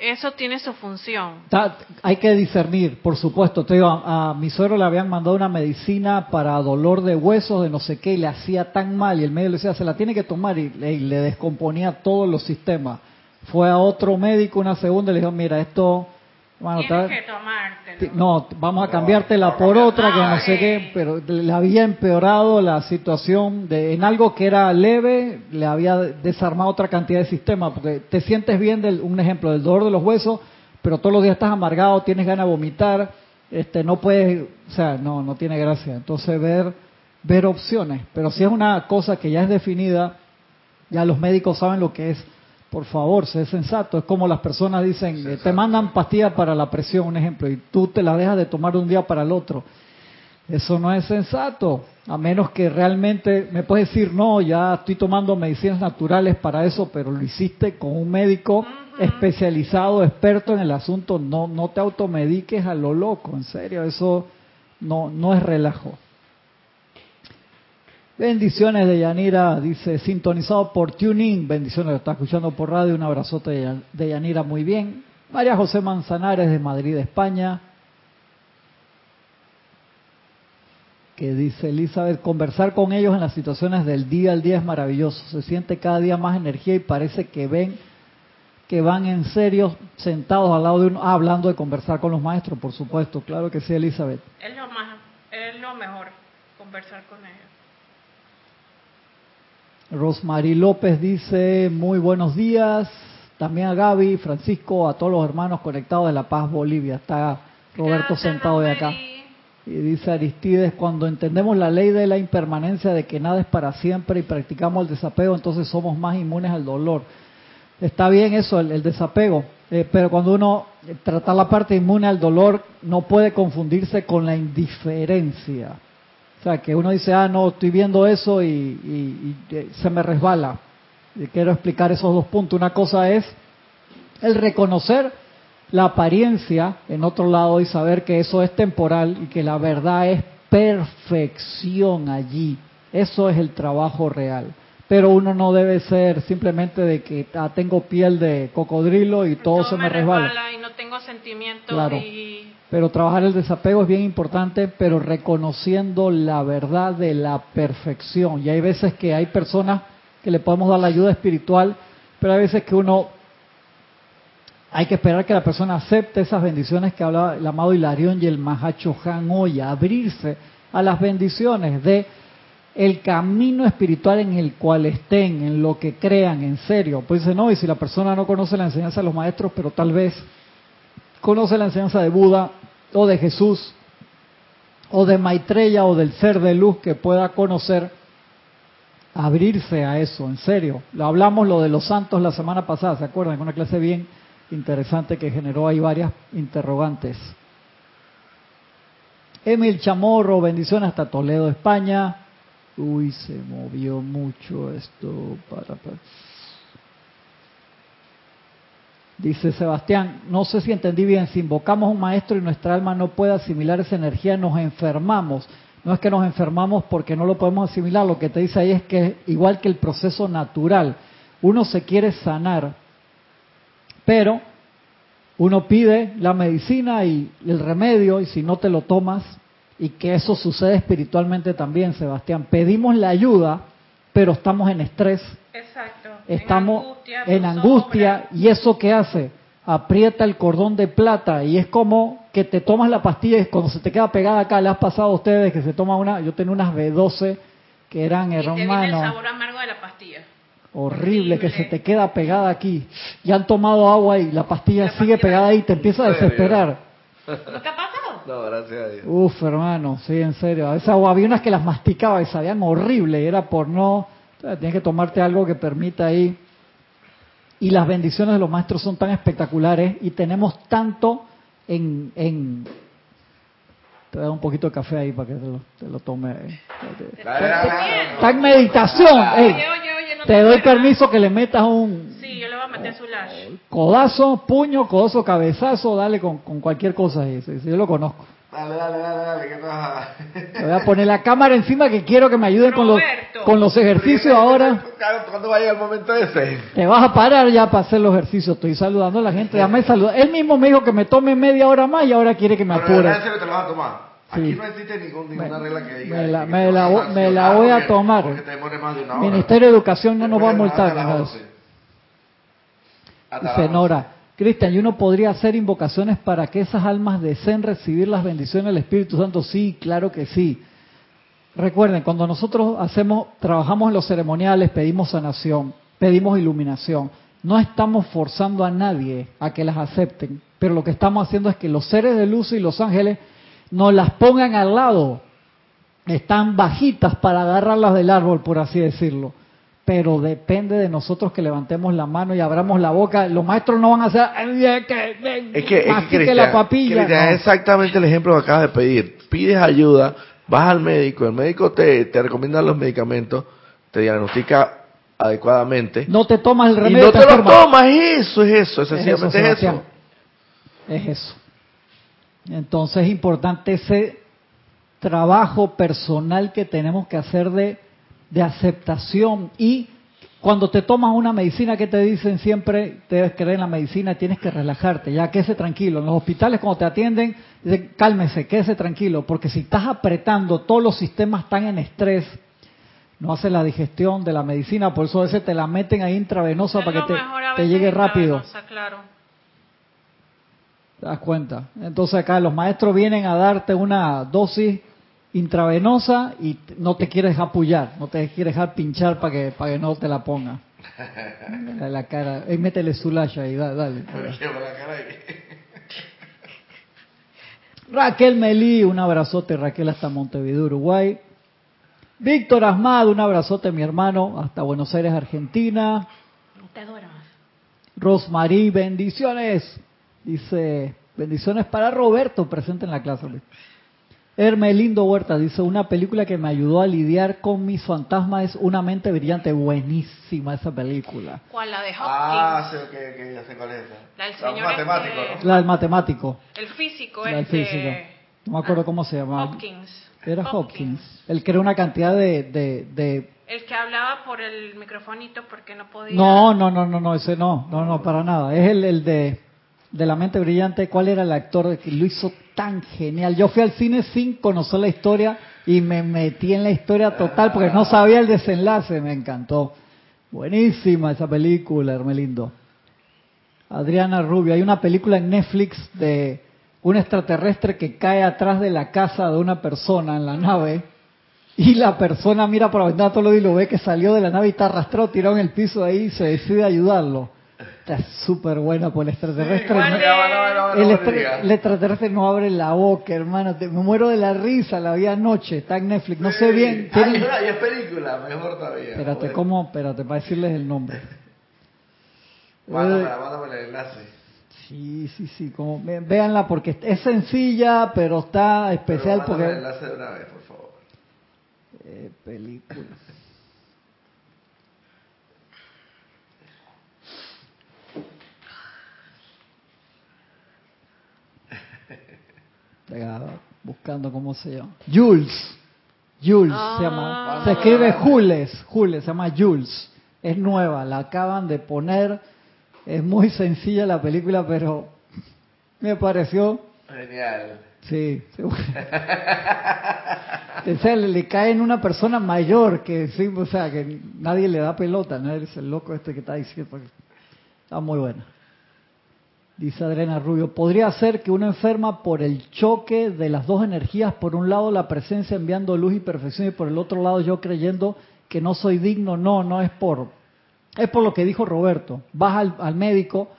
eso tiene su función. hay que discernir, por supuesto. Te digo, a, mi suegro le habían mandado una medicina para dolor de huesos, de no sé qué, y le hacía tan mal, y el médico le decía, se la tiene que tomar, y le descomponía todos los sistemas. Fue a otro médico una segunda y le dijo, mira, esto bueno, Tienes que tomártelo. No, vamos a cambiártela por otra que no sé qué, pero le había empeorado la situación de en algo que era leve, le había desarmado otra cantidad de sistemas, porque te sientes bien del un ejemplo del dolor de los huesos, pero todos los días estás amargado, tienes ganas de vomitar, este no puedes, o sea, no no tiene gracia. Entonces ver ver opciones, pero si es una cosa que ya es definida, ya los médicos saben lo que es por favor, sé sensato. Es como las personas dicen, eh, te mandan pastillas para la presión, un ejemplo, y tú te la dejas de tomar de un día para el otro. Eso no es sensato, a menos que realmente me puedes decir, no, ya estoy tomando medicinas naturales para eso, pero lo hiciste con un médico especializado, experto en el asunto, no, no te automediques a lo loco, en serio, eso no, no es relajo. Bendiciones de Yanira, dice, sintonizado por Tuning. Bendiciones, está escuchando por radio. Un abrazote de Yanira, muy bien. María José Manzanares de Madrid, España. Que dice Elizabeth, conversar con ellos en las situaciones del día al día es maravilloso. Se siente cada día más energía y parece que ven que van en serio sentados al lado de uno, ah, hablando de conversar con los maestros, por supuesto. Claro que sí, Elizabeth. Es lo, más, es lo mejor, conversar con ellos. Rosmarie López dice, muy buenos días. También a Gaby, Francisco, a todos los hermanos conectados de La Paz, Bolivia. Está Roberto sentado de acá. Y dice Aristides, cuando entendemos la ley de la impermanencia, de que nada es para siempre y practicamos el desapego, entonces somos más inmunes al dolor. Está bien eso, el, desapego, eh, pero cuando uno trata la parte inmune al dolor, no puede confundirse con la indiferencia. O sea, que uno dice, ah, no, estoy viendo eso y, se me resbala. Y quiero explicar esos dos puntos. Una cosa es el reconocer la apariencia en otro lado y saber que eso es temporal y que la verdad es perfección allí. Eso es el trabajo real. Pero uno no debe ser simplemente de que ah, tengo piel de cocodrilo y todo, se me, resbala. Y no tengo sentimiento y pero trabajar el desapego es bien importante, pero reconociendo la verdad de la perfección. Y hay veces que hay personas que le podemos dar la ayuda espiritual, pero hay veces que uno hay que esperar que la persona acepte esas bendiciones que hablaba el amado Hilarión y el Mahacho Han hoy, abrirse a las bendiciones de el camino espiritual en el cual estén, en lo que crean, en serio. Pues dice, no, y si la persona no conoce la enseñanza de los maestros, pero tal vez conoce la enseñanza de Buda o de Jesús o de Maitreya o del ser de luz que pueda conocer, abrirse a eso, en serio. Lo hablamos lo de los santos la semana pasada, ¿se acuerdan? Una clase bien interesante que generó ahí varias interrogantes. Emil Chamorro, bendiciones hasta Toledo, España. Uy, se movió mucho esto para... Dice Sebastián, no sé si entendí bien, si invocamos a un maestro y nuestra alma no puede asimilar esa energía, nos enfermamos. No es que nos enfermamos porque no lo podemos asimilar, lo que te dice ahí es que igual que el proceso natural, uno se quiere sanar, pero uno pide la medicina y el remedio y si no te lo tomas, y que eso sucede espiritualmente también, Sebastián, pedimos la ayuda, pero estamos en estrés. Exacto estamos en angustia, y eso que hace aprieta el cordón de plata y es como que te tomas la pastilla y cuando se te queda pegada acá, le has pasado a ustedes que se toma una, yo tenía unas B12 que eran hermanos. sabor amargo de la pastilla. Horrible, que se te queda pegada aquí. Y han tomado agua y la pastilla sigue pegada ahí y te empieza a desesperar. ¿No te ha pasado? No, gracias a Dios. Uf, hermano, sí, en serio. Esa agua, había unas que las masticaba y sabían horrible era por no tienes que tomarte algo que permita ahí. Y las bendiciones de los maestros son tan espectaculares y tenemos tanto en... en te voy a dar un poquito de café ahí para que te lo, te lo tome. Está en meditación. No te doy permiso que le metas un Sí, yo le voy a meter su lash. codazo, puño, codazo, cabezazo, dale con, con cualquier cosa sí, sí, yo lo conozco. Dale, dale, dale, dale, que pasa? Le voy a poner la cámara encima que quiero que me ayuden con los, con los ejercicios ahora. Claro, ¿Cuándo va a llegar el momento ese? Te vas a parar ya para hacer los ejercicios. Estoy saludando a la gente. Dame saludar. Él mismo me dijo que me tome media hora más y ahora quiere que me Pero verdad, apure. en serio te lo vas a tomar. Sí. Aquí no existe ningún, ninguna Me- regla que diga. me la- me a me voy a porque- tomar. Ministerio de Educación no nos va a multar. las ni nada. 11. Hasta las Dice 11. Nora, Cristian, ¿y uno podría hacer invocaciones para que esas almas deseen recibir las bendiciones del Espíritu Santo? Sí, claro que sí. Recuerden, cuando nosotros hacemos, trabajamos en los ceremoniales, pedimos sanación, pedimos iluminación, no estamos forzando a nadie a que las acepten, pero lo que estamos haciendo es que los seres de luz y los ángeles nos las pongan al lado. Están bajitas para agarrarlas del árbol, por así decirlo. Pero depende de nosotros que levantemos la mano y abramos la boca. Los maestros no van a hacer "Ay, que, Es que, es que Cristian, la papilla. Cristian, No. es exactamente el ejemplo que acabas de pedir. Pides ayuda, vas al médico, el médico te, te recomienda los medicamentos, te diagnostica adecuadamente. No te tomas el y remedio. no te te lo tomas, eso es eso, Es eso, sencillamente es eso. Es eso. Entonces es importante ese trabajo personal que tenemos que hacer de, de aceptación. Y cuando te tomas una medicina que te dicen siempre debes creer en la medicina tienes que relajarte ya quédese tranquilo. En los hospitales cuando te atienden dicen, cálmese quédese tranquilo porque si estás apretando todos los sistemas están en estrés no hace la digestión de la medicina por eso a veces te la meten ahí intravenosa Es para que te, te llegue rápido. claro. ¿Te das cuenta? Entonces acá los maestros vienen a darte una dosis intravenosa y no te quieres pullar, no te quieres dejar pinchar para que para que no te la ponga. En la cara, Ey, métele su lash ahí, dale, dale. La Raquel Melí, un abrazote Raquel hasta Montevideo, Uruguay. Víctor Asmado, un abrazote mi hermano hasta Buenos Aires, Argentina. Te duermas. Rosmarie, bendiciones. Dice, bendiciones para Roberto, presente en la clase. Hermelindo Huerta dice, una película que me ayudó a lidiar con mis fantasmas es Una mente brillante. Buenísima esa película. ¿Cuál? La de Hopkins. Ah, sí, ok, ok, ya sé cuál es esa. La del La señor matemático, este- La del matemático. El físico La del este... físico. No me acuerdo cómo se llamaba. Hopkins. Era Hopkins. Él creó una cantidad de... de, de- El que hablaba por el microfonito porque no podía. No, no, no, no, no, ese no, no, no, para nada. Es el, el de, de La mente brillante. ¿Cuál era el actor que lo hizo tan genial? Yo fui al cine sin conocer la historia y me metí en la historia total porque no sabía el desenlace. Me encantó. Buenísima esa película, Hermelindo. Adriana Rubio. Hay una película en Netflix de un extraterrestre que cae atrás de la casa de una persona en la nave y la persona mira por la ventana todo lo y lo ve que salió de la nave y está arrastrado, tirado en el piso ahí y se decide ayudarlo. Está súper buena por el extraterrestre. el, extra- extraterrestre no abre la boca, hermano. Te- me muero de la risa, la vi anoche. Está en Netflix. No sé bien. Ah, tiene- y es película, mejor todavía. Espérate, Bueno. ¿cómo? Espérate, para decirles el nombre. Mándamela, mándamela el enlace. Sí, sí, sí. Como, véanla porque es sencilla, pero está especial Pero mándame el porque... enlace de una vez, por favor. Eh, película. Buscando cómo se llama. Jules. Jules se llama. Ah. Se escribe Jules. Jules, se llama Jules. Es nueva, la acaban de poner. Es muy sencilla la película, pero me pareció Genial. Sí, sí. o sea, le, le cae en una persona mayor que sí, o sea, que nadie le da pelota, no eres el loco este que está diciendo. Está muy buena. Dice Adriana Rubio, podría ser que uno enferma por el choque de las dos energías, por un lado la presencia enviando luz y perfección y por el otro lado yo creyendo que no soy digno, no, no es por, es por lo que dijo Roberto, vas al, al médico,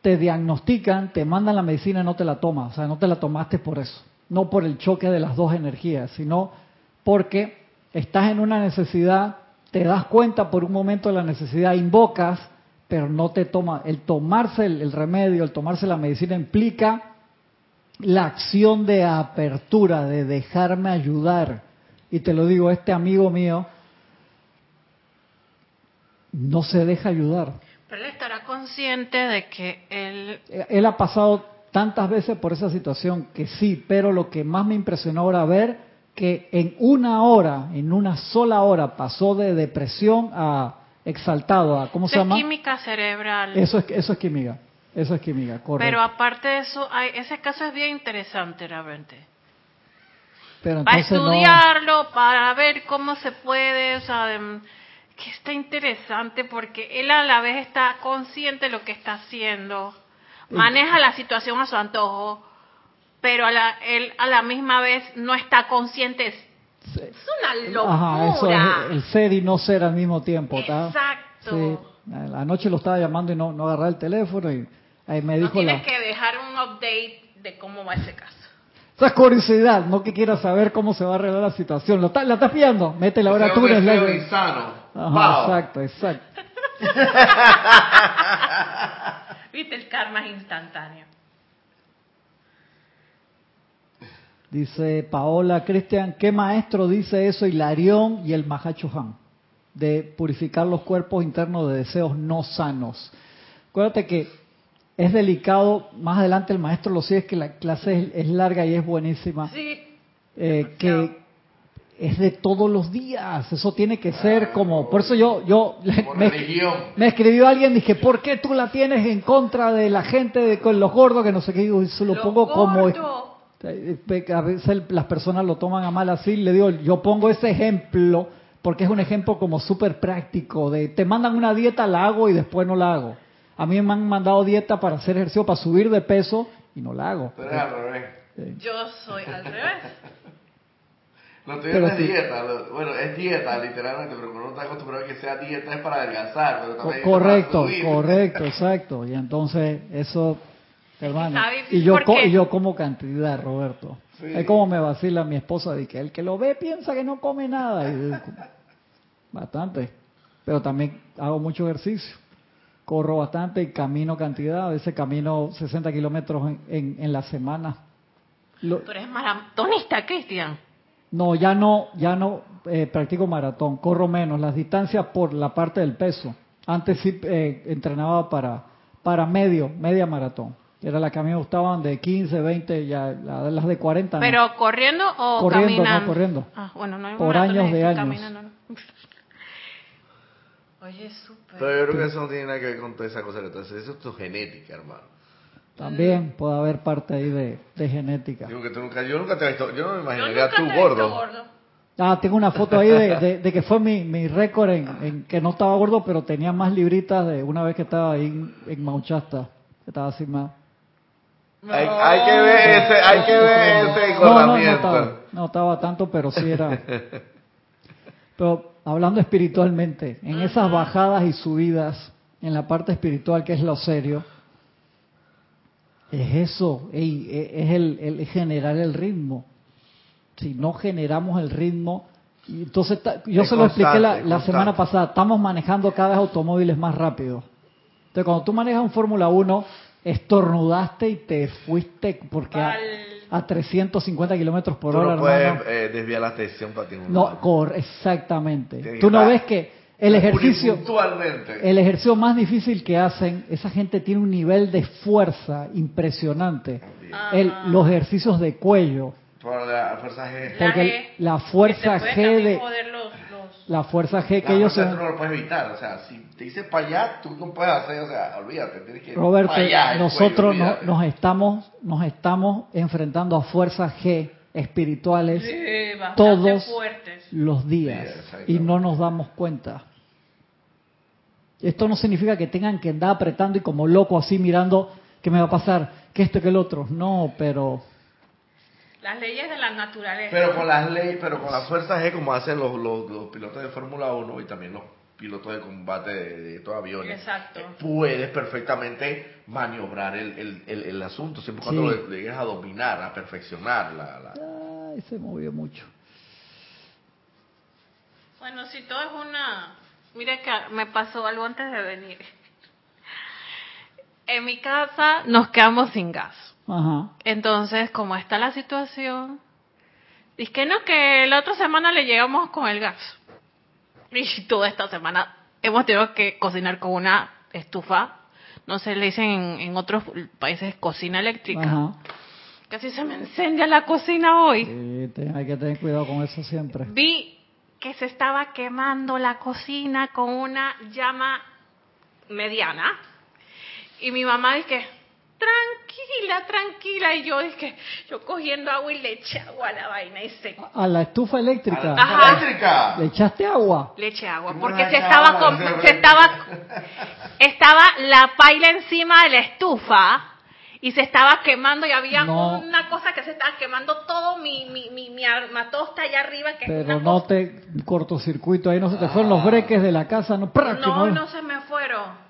te diagnostican, te mandan la medicina y no te la tomas, o sea, no te la tomaste por eso, no por el choque de las dos energías, sino porque estás en una necesidad, te das cuenta por un momento de la necesidad, invocas, pero no te toma. El tomarse el, el remedio, el tomarse la medicina implica la acción de apertura, de dejarme ayudar. Y te lo digo, este amigo mío no se deja ayudar. Pero él estará consciente de que él... Él ha pasado tantas veces por esa situación que sí, pero lo que más me impresionó ahora ver que en una hora, en una sola hora, pasó de depresión a exaltado, a ¿cómo se llama? química cerebral. Eso es eso es química, eso es química, correcto. Pero aparte de eso, hay- ese caso es bien interesante realmente. Pero Para no- estudiarlo, para ver cómo se puede, o sea, de- que está interesante porque él a la vez está consciente de lo que está haciendo, maneja la situación a su antojo, pero a la, él a la misma vez no está consciente. Es, es una locura. Ajá, eso es el ser y no ser al mismo tiempo, ¿está? Exacto. Sí. Anoche lo estaba llamando y no, no agarraba el teléfono y ahí me No dijo tienes la... que dejar un update de cómo va ese caso. Esa curiosidad, no que quiera saber cómo se va a arreglar la situación. ¿Lo está- ¿La estás pillando? Métele ahora tú. en es el feo live. y sano. Ajá, exacto, exacto. Viste, el karma es instantáneo. Dice Paola Cristian, ¿qué maestro dice eso Hilarión y el Mahacho Han? De purificar los cuerpos internos de deseos no sanos. Acuérdate que es delicado, más adelante el maestro lo sigue, es que la clase es, es larga y es buenísima. Sí, eh, que es de todos los días, eso tiene que ser como, por eso yo, yo Por me, religión. me escribió alguien, dije, ¿por qué tú la tienes en contra de la gente de con los gordos que no sé qué? Digo, eso lo Los pongo como, gordos. A veces las personas lo toman a mal así, le digo, yo pongo ese ejemplo porque es un ejemplo como súper práctico, de te mandan una dieta, la hago y después no la hago. A mí me han mandado dieta para hacer ejercicio, para subir de peso y no la hago. Tú eres al revés. Yo soy al revés. Lo tuyo Pero no es sí. dieta, lo- bueno, es dieta literalmente, pero cuando uno está acostumbrado a que sea dieta es para adelgazar, pero también es correcto, para subir. correcto, exacto. Y entonces eso, hermano, y yo, y yo como cantidad, Roberto. Sí. Es como me vacila mi esposa de que el que lo ve piensa que no come nada. Y yo, bastante. Pero también hago mucho ejercicio. Corro bastante y camino cantidad. A veces camino 60 kilómetros en, en, en la semana. Lo- Tú eres maratonista, Cristian. no, ya no, ya no eh, practico maratón, corro menos, las distancias por la parte del peso. Antes sí eh, entrenaba para, para medio, media maratón. Era la que a mí me gustaban de 15, 20, ya la- las de 40. no. ¿Pero corriendo o Corriendo, no, caminando? corriendo. Ah, bueno, no hay Por años de años. caminando, no. Oye, súper. Pero yo creo que eso no tiene nada que ver con toda esa cosa. Entonces, eso es tu genética, hermano. También puede haber parte ahí de, de genética. Digo que tú nunca, yo nunca te he visto, yo no me imaginaría tú gordo. gordo. Ah, tengo una foto ahí de, de- de que fue mi, mi récord en, en que no estaba gordo, pero tenía más libritas de una vez que estaba ahí en, en Mauchasta. que Estaba así más. Hay, hay que ver ese, hay que ver ese No, no, no engordamiento. estaba, no estaba tanto, pero sí era. Pero hablando espiritualmente, en esas bajadas y subidas, en la parte espiritual que es lo serio, es eso, ey, e- es el, el generar el ritmo. Si no generamos el ritmo, entonces yo Es se lo expliqué la, la semana pasada, estamos manejando cada vez automóviles más rápido. Entonces cuando tú manejas un Fórmula 1, estornudaste y te fuiste porque a, a 350 kilómetros por Tú hora, no puedes hermano. eh, desviar la atención para ti. No, cor- exactamente. Tú no ves que el ejercicio, el ejercicio más difícil que hacen, esa gente tiene un nivel de fuerza impresionante. El- los ejercicios de cuello, Por la fuerza G. La porque G, la fuerza G de la fuerza G que La ellos fuerza tú no lo puedes evitar. O sea, si te dices para allá, tú no puedes hacer. O sea, olvídate. Tienes que Roberto, para allá. el nosotros cuello, no- nos estamos nos estamos enfrentando a fuerzas G espirituales Sí, todos fuertes. los días Sí, y no nos damos cuenta. Esto no significa que tengan que andar apretando y como loco así mirando qué me va a pasar, que esto que el otro. No, pero Las leyes de la naturaleza. Pero con las leyes, pero con la fuerza G, como hacen los, los, los pilotos de Fórmula 1 y también los pilotos de combate de, de estos aviones, Exacto. puedes perfectamente maniobrar el, el, el, el asunto, siempre y cuando Sí. lo llegues a dominar, a perfeccionar. La, la- ay, se movió mucho. Bueno, si todo es una... Mire que me pasó algo antes de venir. En mi casa nos quedamos sin gas. Ajá. Entonces, como está la situación, dice que no, que la otra semana le llegamos con el gas. Y toda esta semana hemos tenido que cocinar con una estufa, no sé, le dicen en, en otros países cocina eléctrica. Ajá. Casi se me incendia la cocina hoy. Sí, hay que tener cuidado con eso siempre. Vi que se estaba quemando la cocina con una llama mediana. Y mi mamá dice, tranquila, tranquila. Y yo dije, yo cogiendo agua y le eché agua a la vaina y se... A la estufa eléctrica. Eléctrica. ¿Le echaste agua? Le eché agua, ¿Cómo porque se estaba, agua? con- se estaba, estaba la paila encima de la estufa y se estaba quemando y había No. una cosa que se estaba quemando todo mi, mi, mi, mi armatosta allá arriba que es Pero una no cosa- te cortocircuito, ahí no se te fueron los breques de la casa, no, que no, no se me fueron.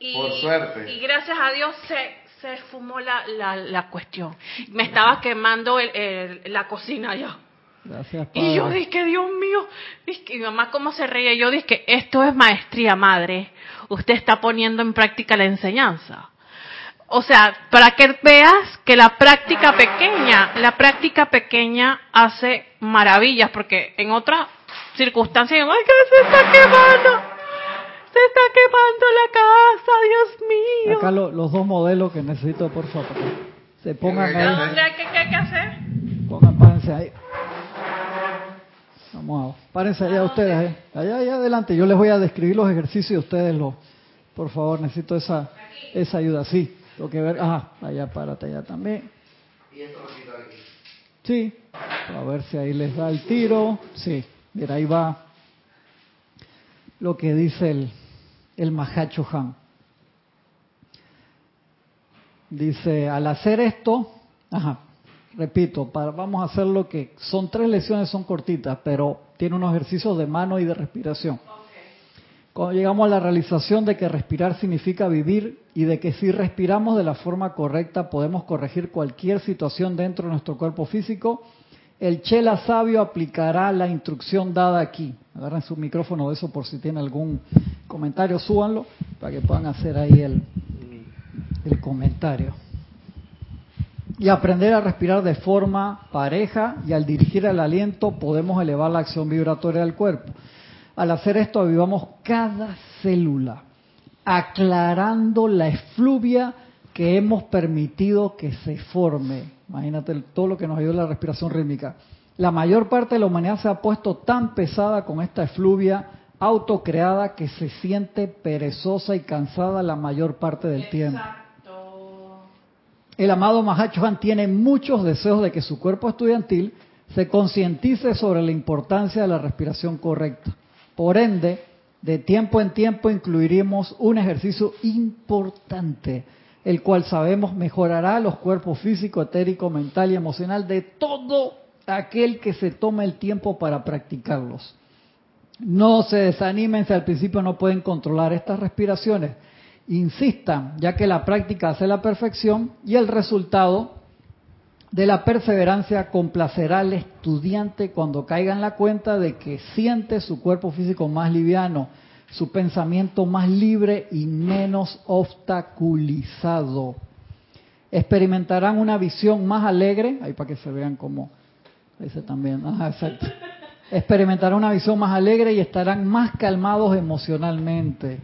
Y, Por suerte. Y gracias a Dios se, se esfumó la, la, la cuestión. Me estaba quemando el, el- la cocina ya. Gracias, Y yo dije, Dios mío, mi mamá cómo se reía. Yo dije, esto es maestría, madre. Usted está poniendo en práctica la enseñanza. O sea, para que veas que la práctica pequeña, la práctica pequeña hace maravillas, porque en otras circunstancias, ay, que se está quemando, se está quemando la casa, Dios mío. Acá lo- los dos modelos que necesito, por favor, se pongan ¿Qué ¿A ahí. dónde hay que, qué hay que hacer? Pongan, párense ahí. Vamos a, párense allá ustedes, eh. allá, allá adelante. Yo les voy a describir los ejercicios y ustedes lo, por favor, necesito esa, esa ayuda. Sí, tengo que ver, ajá, allá párate allá también. Sí, a ver si ahí les da el tiro. Sí, mira, ahí va lo que dice el, el Mahacho Han. Dice, al hacer esto, ajá, repito, para, vamos a hacer lo que son tres lecciones, son cortitas, pero tiene unos ejercicios de mano y de respiración. Cuando llegamos a la realización de que respirar significa vivir y de que si respiramos de la forma correcta podemos corregir cualquier situación dentro de nuestro cuerpo físico, el Chela sabio aplicará la instrucción dada aquí. Agarren su micrófono de eso por si tienen algún comentario, súbanlo para que puedan hacer ahí el, el comentario. Y aprender a respirar de forma pareja y al dirigir el aliento podemos elevar la acción vibratoria del cuerpo. Al hacer esto avivamos cada célula, aclarando la efluvia que hemos permitido que se forme. Imagínate todo lo que nos ayuda la respiración rítmica. La mayor parte de la humanidad se ha puesto tan pesada con esta efluvia autocreada que se siente perezosa y cansada la mayor parte del tiempo. El amado Mahachohan tiene muchos deseos de que su cuerpo estudiantil se concientice sobre la importancia de la respiración correcta. Por ende, de tiempo en tiempo incluiremos un ejercicio importante, el cual sabemos mejorará los cuerpos físico, etérico, mental y emocional de todo aquel que se tome el tiempo para practicarlos. No se desanimen si al principio no pueden controlar estas respiraciones. Insistan, ya que la práctica hace la perfección y el resultado de la perseverancia complacerá al estudiante cuando caiga en la cuenta de que siente su cuerpo físico más liviano, su pensamiento más libre y menos obstaculizado. Experimentarán una visión más alegre, ahí para que se vean cómo dice también, exacto. Experimentarán una visión más alegre y estarán más calmados emocionalmente,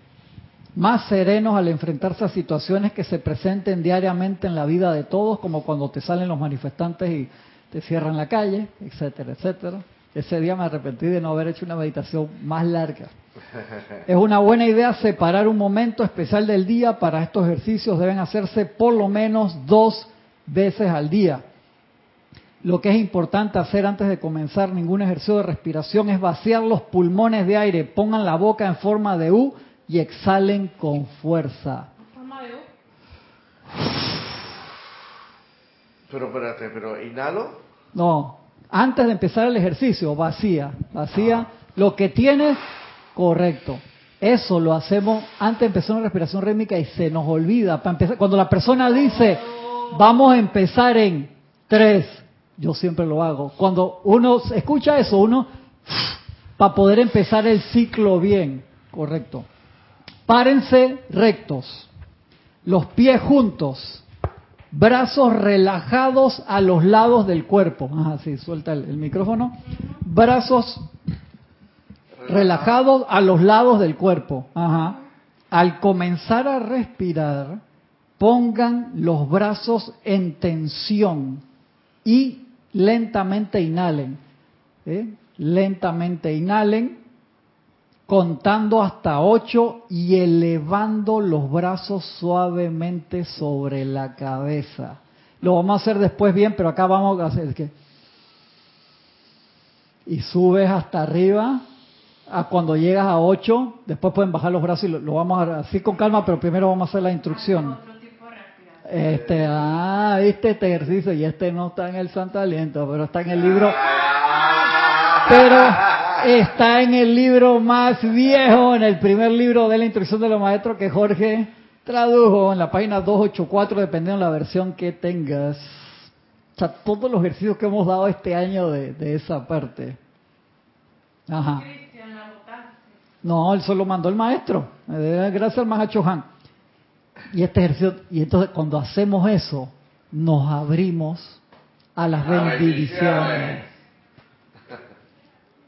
más serenos al enfrentarse a situaciones que se presenten diariamente en la vida de todos, como cuando te salen los manifestantes y te cierran la calle, etcétera, etcétera. Ese día me arrepentí de no haber hecho una meditación más larga. Es una buena idea separar un momento especial del día para estos ejercicios. Deben hacerse por lo menos dos veces al día. Lo que es importante hacer antes de comenzar ningún ejercicio de respiración es vaciar los pulmones de aire, pongan la boca en forma de U y exhalen con fuerza. Pero espérate, pero inhalo. No, antes de empezar el ejercicio, vacía, vacía lo que tienes, correcto. Eso lo hacemos antes de empezar una respiración rítmica y se nos olvida. Para empezar, cuando la persona dice, vamos a empezar en tres, yo siempre lo hago. Cuando uno escucha eso, uno, para poder empezar el ciclo bien, correcto. Párense rectos, los pies juntos, brazos relajados a los lados del cuerpo. Ajá, sí, suelta el, el micrófono. Brazos relajados a los lados del cuerpo. Ajá. Al comenzar a respirar, pongan los brazos en tensión y lentamente inhalen. ¿eh? Lentamente inhalen, contando hasta ocho y elevando los brazos suavemente sobre la cabeza. Lo vamos a hacer después bien, pero acá vamos a hacer que... Y subes hasta arriba, a cuando llegas a 8, después pueden bajar los brazos y lo, vamos a hacer así con calma, pero primero vamos a hacer la instrucción. Este, ah, viste este ejercicio y este no está en el Santo Aliento, pero está en el libro. Pero está en el libro más viejo, en el primer libro de la instrucción de los maestros que Jorge tradujo en la página 284, dependiendo de la versión que tengas. O sea, todos los ejercicios que hemos dado este año de, de esa parte. Ajá. No, él solo mandó el maestro. Eh, gracias al Mahacho Han. Y este ejercicio, y entonces cuando hacemos eso, nos abrimos a las bendiciones.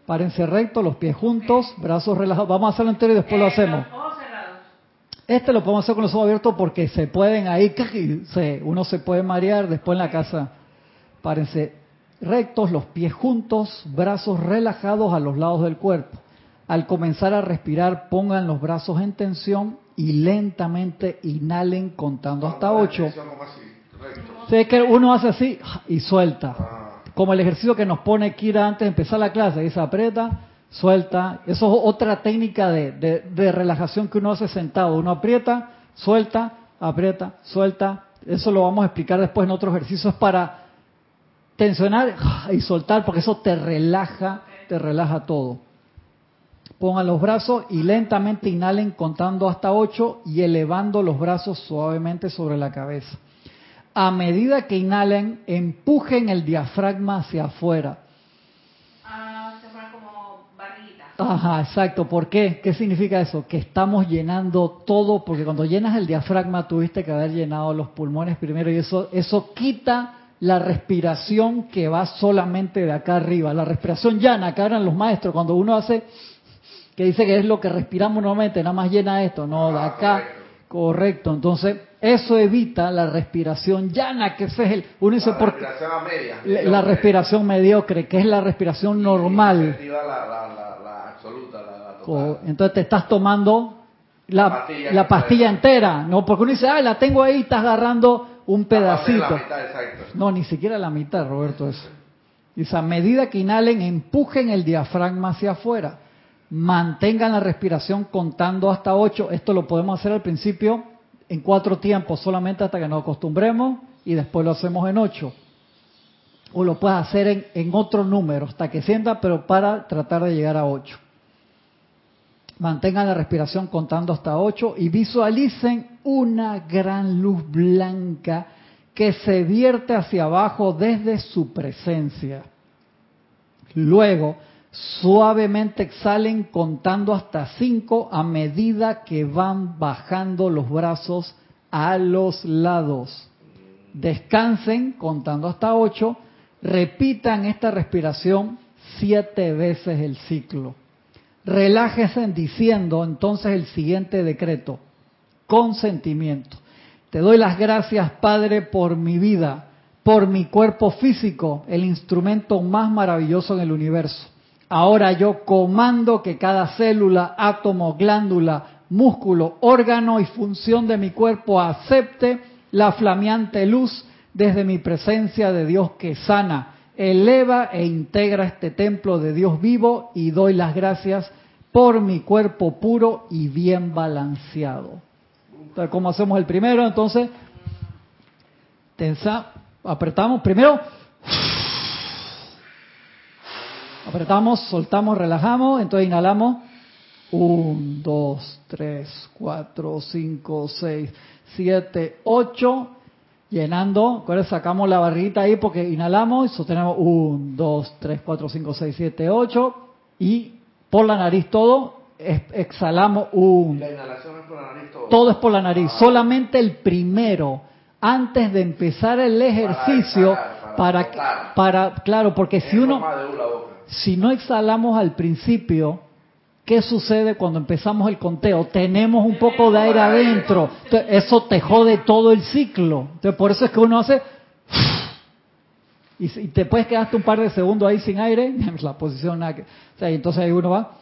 Párense recto, los pies juntos, brazos relajados. Vamos a hacerlo entero y después lo hacemos. Este lo podemos hacer con los ojos abiertos porque se pueden ahí, uno se puede marear después en la casa. Párense rectos, los pies juntos, brazos relajados a los lados del cuerpo. Al comenzar a respirar, pongan los brazos en tensión y lentamente inhalen contando hasta ocho. Sé que uno hace así y suelta. Como el ejercicio que nos pone Kira antes de empezar la clase, dice aprieta, suelta, eso es otra técnica de, relajación que uno hace sentado, uno aprieta, suelta, aprieta, suelta, eso lo vamos a explicar después en otros ejercicios para tensionar y soltar, porque eso te relaja, te relaja todo. Pongan los brazos y lentamente inhalen contando hasta ocho y elevando los brazos suavemente sobre la cabeza a medida que inhalen, empujen el diafragma hacia afuera. Ah, se como. Ajá, exacto. ¿Por qué? ¿Qué significa eso? Que estamos llenando todo, porque cuando llenas el diafragma tuviste que haber llenado los pulmones primero y eso, eso quita la respiración que va solamente de acá arriba. La respiración llana, que hablan los maestros, cuando uno hace, que dice que es lo que respiramos normalmente, nada más llena esto, no, de acá. Correcto, entonces eso evita la respiración llana, que ese es el... Uno dice la respiración a media. La, respiración mediocre, que es la respiración normal. La, absoluta, Entonces te estás tomando la, pastilla, entera, ¿no? Porque uno dice, ah, la tengo ahí, estás agarrando un pedacito. no, ni siquiera la mitad, Roberto, eso. Dice, a medida que inhalen, empujen el diafragma hacia afuera mantengan la respiración contando hasta ocho. Esto lo podemos hacer al principio en cuatro tiempos, solamente hasta que nos acostumbremos y después lo hacemos en ocho. O lo puedes hacer en, en otro número, hasta que sienta, pero para tratar de llegar a ocho. Mantengan la respiración contando hasta ocho y visualicen una gran luz blanca que se vierte hacia abajo desde su presencia. Luego, Suavemente exhalen contando hasta cinco a medida que van bajando los brazos a los lados. Descansen contando hasta ocho. Repitan esta respiración siete veces el ciclo. Relájese diciendo entonces el siguiente decreto. Consentimiento. Te doy las gracias, Padre, por mi vida, por mi cuerpo físico, el instrumento más maravilloso en el universo Ahora yo comando que cada célula, átomo, glándula, músculo, órgano y función de mi cuerpo acepte la flameante luz desde mi presencia de Dios que sana, eleva e integra este templo de Dios vivo y doy las gracias por mi cuerpo puro y bien balanceado. Entonces, ¿cómo hacemos el primero? Entonces, tensa, apretamos primero Apretamos, soltamos, relajamos, entonces inhalamos. 1, 2, 3, 4, 5, 6, 7, 8. Llenando, sacamos la barriguita ahí porque inhalamos y sostenemos 1, 2, 3, 4, 5, 6, 7, 8. Y por la nariz todo, exhalamos 1. La inhalación es por la nariz todo. Todo es por la nariz. Ah. Solamente el primero, antes de empezar el ejercicio, para, para, para, claro, porque si uno si no exhalamos al principio, ¿Qué sucede cuando empezamos el conteo? Tenemos un poco de aire adentro. Entonces, eso te jode todo el ciclo. Entonces, por eso es que uno hace... Y, te puedes quedarte un par de segundos ahí sin aire, la posición... Entonces ahí uno va...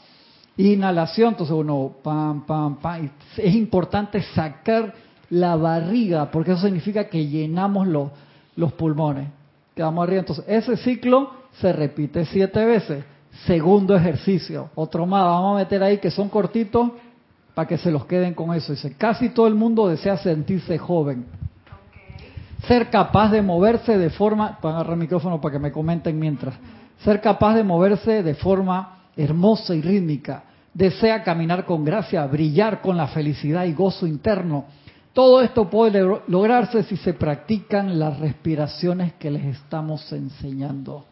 Inhalación, entonces uno... Pam, pam, pam. Es importante sacar la barriga, porque eso significa que llenamos los, los pulmones. Quedamos arriba. Entonces, ese ciclo se repite siete veces. Segundo ejercicio, otro más, vamos a meter ahí que son cortitos para que se los queden con eso. Dice, casi todo el mundo desea sentirse joven. Ser capaz de moverse de forma, para agarrar el micrófono para que me comenten mientras, ser capaz de moverse de forma hermosa y rítmica. Desea caminar con gracia, brillar con la felicidad y gozo interno. Todo esto puede lograrse si se practican las respiraciones que les estamos enseñando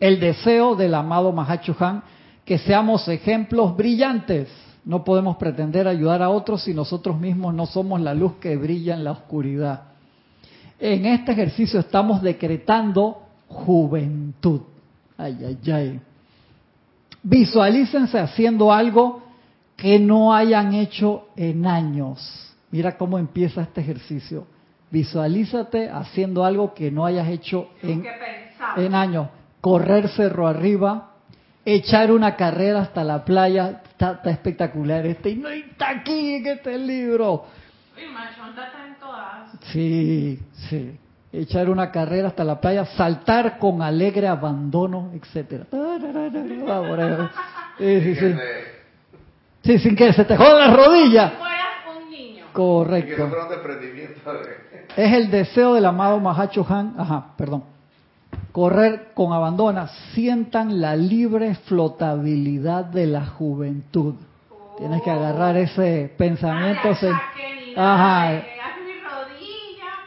el deseo del amado Mahacho Han que seamos ejemplos brillantes. No podemos pretender ayudar a otros si nosotros mismos no somos la luz que brilla en la oscuridad. En este ejercicio estamos decretando juventud. Ay, ay, ay. Visualícense haciendo algo que no hayan hecho en años. Mira cómo empieza este ejercicio. Visualízate haciendo algo que no hayas hecho en, en años correr cerro arriba, echar una carrera hasta la playa, está, espectacular este, y no está aquí en este libro. Sí, sí. Echar una carrera hasta la playa, saltar con alegre abandono, etcétera. Sí, sí, sí. Sí, sin que se te jodan las rodillas. Correcto. Es el deseo del amado Mahacho Han. Ajá, perdón correr con abandono, sientan la libre flotabilidad de la juventud. Tienes que agarrar ese pensamiento. Ajá.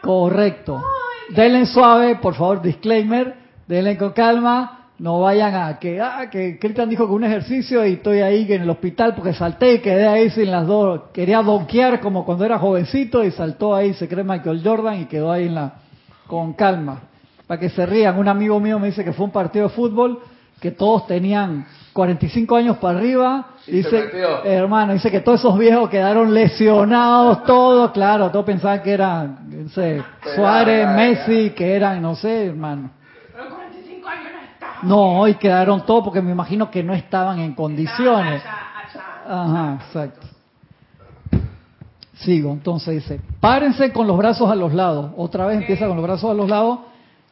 Correcto. Denle suave, por favor, disclaimer. Denle con calma. No vayan a que, ah, que Cristian dijo que un ejercicio y estoy ahí en el hospital porque salté y quedé ahí sin las dos. Quería donkear como cuando era jovencito y saltó ahí, se cree Michael Jordan y quedó ahí en la, con calma para que se rían. Un amigo mío me dice que fue un partido de fútbol que todos tenían 45 años para arriba. dice, hermano, dice que todos esos viejos quedaron lesionados, todos, claro, todos pensaban que eran no sé, Suárez, Messi, que eran, no sé, hermano. Pero 45 años no estaban. No, hoy quedaron todos porque me imagino que no estaban en condiciones. Ajá, exacto. Sigo, entonces dice, párense con los brazos a los lados. Otra vez empieza con los brazos a los lados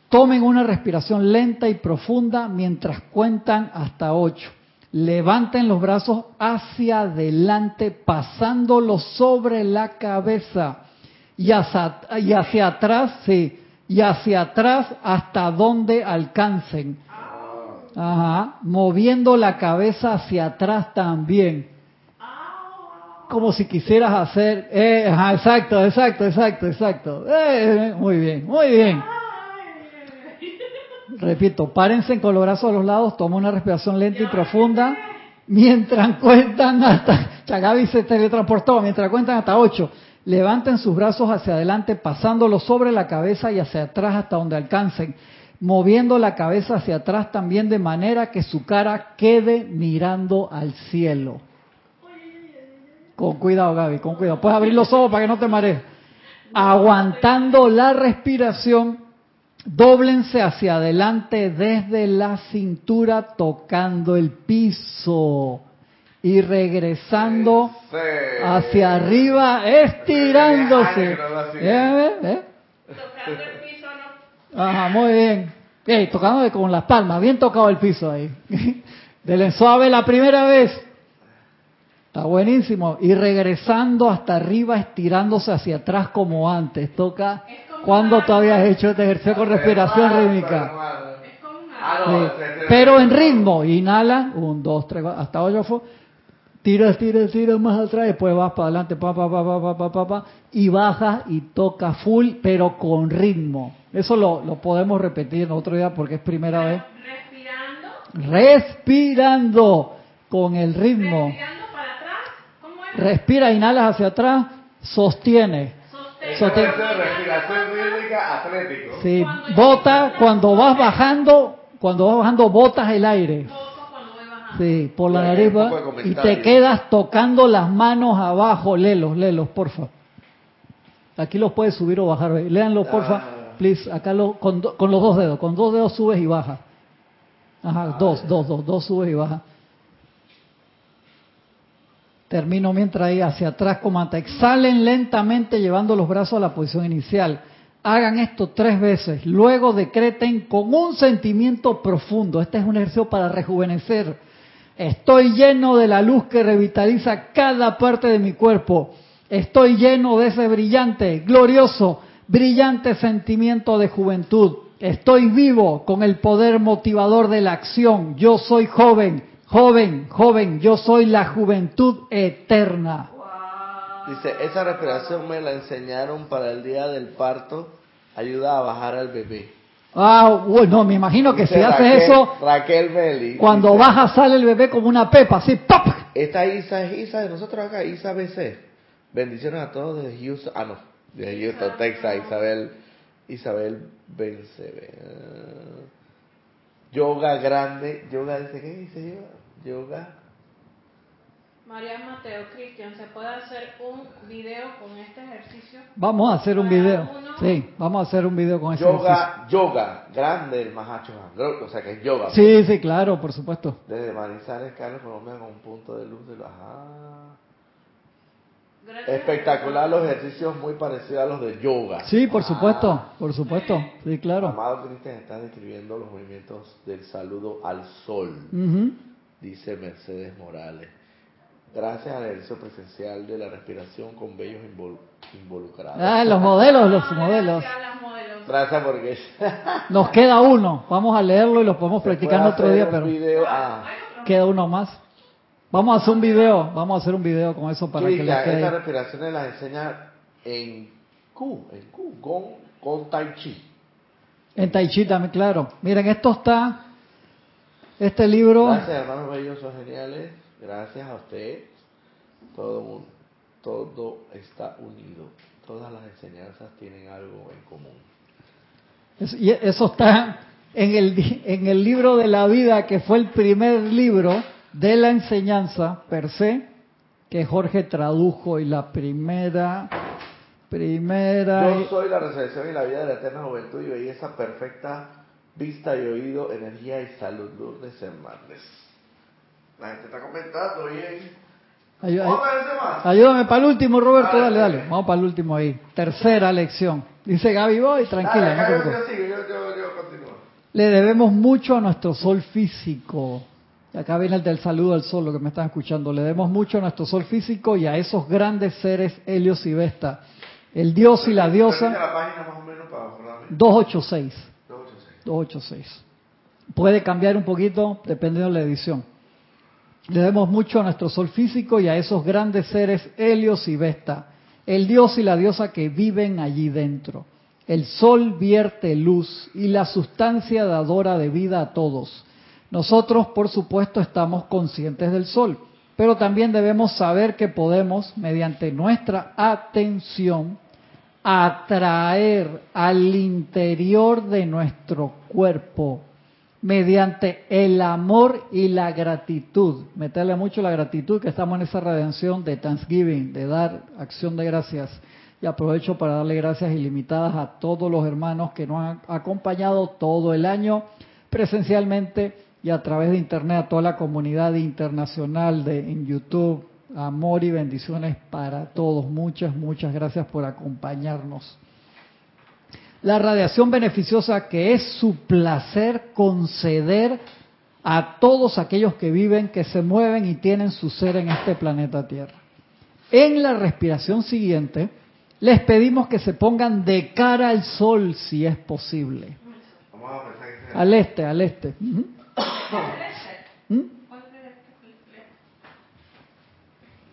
Tomen una respiración lenta y profunda mientras cuentan hasta ocho. Levanten los brazos hacia adelante, pasándolos sobre la cabeza y hacia, atrás, sí, y hacia atrás hasta donde alcancen. Ajá, moviendo la cabeza hacia atrás también. Como si quisieras hacer, eh, ajá, exacto, exacto, exacto, exacto. Eh, muy bien, muy bien. Repito, párense con los brazos a los lados, toma una respiración lenta y profunda, mientras cuentan hasta, Chagavi se teletransportó, mientras cuentan hasta ocho, levanten sus brazos hacia adelante, pasándolos sobre la cabeza y hacia atrás hasta donde alcancen, moviendo la cabeza hacia atrás también de manera que su cara quede mirando al cielo. Con cuidado, Gaby, con cuidado. Puedes abrir los ojos para que no te marees. Aguantando la respiración Dóblense hacia adelante desde la cintura tocando el piso y regresando hacia arriba, estirándose. ¿Eh? ¿Eh? Tocando el piso, ¿no? Ajá, muy bien. Hey, tocando con las palmas, bien tocado el piso ahí. Denle suave la primera vez. Está buenísimo. Y regresando hasta arriba, estirándose hacia atrás como antes. Toca ¿Cuándo tú habías hecho este ejercicio con respiración rítmica? Pero en ritmo, inhala, un, dos, tres, hasta ocho, tiras, tiras, tiras más atrás, después vas para adelante, pa, pa, pa, pa, pa, pa, pa, y bajas y toca full, pero con ritmo. Eso lo, lo podemos repetir en otro día porque es primera vez. Respirando. Respirando con el ritmo. Respirando para atrás. ¿Cómo es? Respira, inhalas hacia atrás, respiración rítmica atlético. Sí, bota cuando vas bajando, cuando vas bajando botas el aire. Sí, por la nariz de y te quedas tocando las manos abajo. Léelos, léelos, porfa. Aquí los puedes subir o bajar. Léanlo, porfa. Ah. Please, acá lo, con, do- con los dos dedos. Con dos dedos subes y bajas. Ajá, dos, dos, dos, dos subes y bajas. Termino mientras ahí hacia atrás, comanda. Exhalen lentamente llevando los brazos a la posición inicial. Hagan esto tres veces. Luego decreten con un sentimiento profundo. Este es un ejercicio para rejuvenecer. Estoy lleno de la luz que revitaliza cada parte de mi cuerpo. Estoy lleno de ese brillante, glorioso, brillante sentimiento de juventud. Estoy vivo con el poder motivador de la acción. Yo soy joven, joven, joven. Yo soy la juventud eterna. Dice, esa respiración me la enseñaron para el día del parto. Ayuda a bajar al bebé. Ah, bueno, me imagino que Dice si haces Raquel- eso, Raquel Meli. cuando dice, baja sale el bebé como una pepa, así, ¡pop! Esta Isa es Isa de nosotros acá, Isa BC. Bendiciones a todos desde Houston. Ah, no, de Houston, Texas. Isabel, Isabel Bencebe. Yoga grande. Yoga, dice, ¿qué dice yoga? Yoga. María Mateo, Cristian, ¿se puede hacer un video con este ejercicio? Vamos a hacer un video. uno. Sí, vamos a hacer un video con ese ejercicio. Yoga, yoga, grande el Mahacho. O sea que es yoga. Sí, sí, claro, por supuesto. Desde Manizales, Carlos, Colombia, con un punto de luz de la... Ajá. Gracias. Espectacular los ejercicios muy parecidos a los de yoga. Sí, por Ah. supuesto, por supuesto. Sí, claro. Amado Cristian está describiendo los movimientos del saludo al sol, dice Mercedes Morales. Gracias al ejercicio presencial de la respiración con bellos invol- involucrados. Ah, los modelos, los modelos. gracias porque Nos queda uno. Vamos a leerlo y lo podemos practicar otro día, pero video. Ah, queda uno más. Vamos a hacer un video, vamos a hacer un video con eso para que les Cristian, quede. estas respiraciones las enseña en Q, en Q, con, con Tai Chi. En Tai Chi también, claro. Miren, esto está, este libro, Gracias, hermanos bellos, son geniales. Gracias a usted. Todo, mu- todo está unido. Todas las enseñanzas tienen algo en común. eso, y eso está en el, en el libro de la vida, que fue el primer libro de la enseñanza per se, que Jorge tradujo y la primera, primera... Yo soy la resurrección y la vida de la eterna juventud y belleza perfecta, vista y oído, energía y salud. Lourdes Hernández. La gente está comentando bien. Ay- ay- ¿Vamos a ver ese más? Ayúdame para el último, Roberto, Dale, dale. Vamos para el último ahí. Tercera lección. Dice Gaby, voy, tranquila, Dale, no yo, yo. Le debemos mucho a nuestro sol físico. Acá viene el del saludo al sol, lo que me están escuchando. Le debemos mucho a nuestro sol físico y a esos grandes seres Helios y Vesta. El dios y la diosa, la página más o menos para acordarme. 286. 286. 286. Puede cambiar un poquito dependiendo de la edición. Le debemos mucho a nuestro sol físico y a esos grandes seres Helios y Vesta, el dios y la diosa que viven allí dentro. El sol vierte luz y la sustancia dadora de vida a todos. Nosotros, por supuesto, estamos conscientes del sol, pero también debemos saber que podemos, mediante nuestra atención, atraer al interior de nuestro cuerpo mediante el amor y la gratitud. Meterle mucho la gratitud que estamos en esa redención de Thanksgiving, de dar acción de gracias. Y aprovecho para darle gracias ilimitadas a todos los hermanos que nos han acompañado todo el año presencialmente y a través de internet a toda la comunidad internacional de en YouTube. Amor y bendiciones para todos. Muchas, muchas gracias por acompañarnos la radiación beneficiosa que es su placer conceder a todos aquellos que viven, que se mueven y tienen su ser en este planeta Tierra. En la respiración siguiente, les pedimos que se pongan de cara al sol si es posible. Al este, al este. ¿Mm?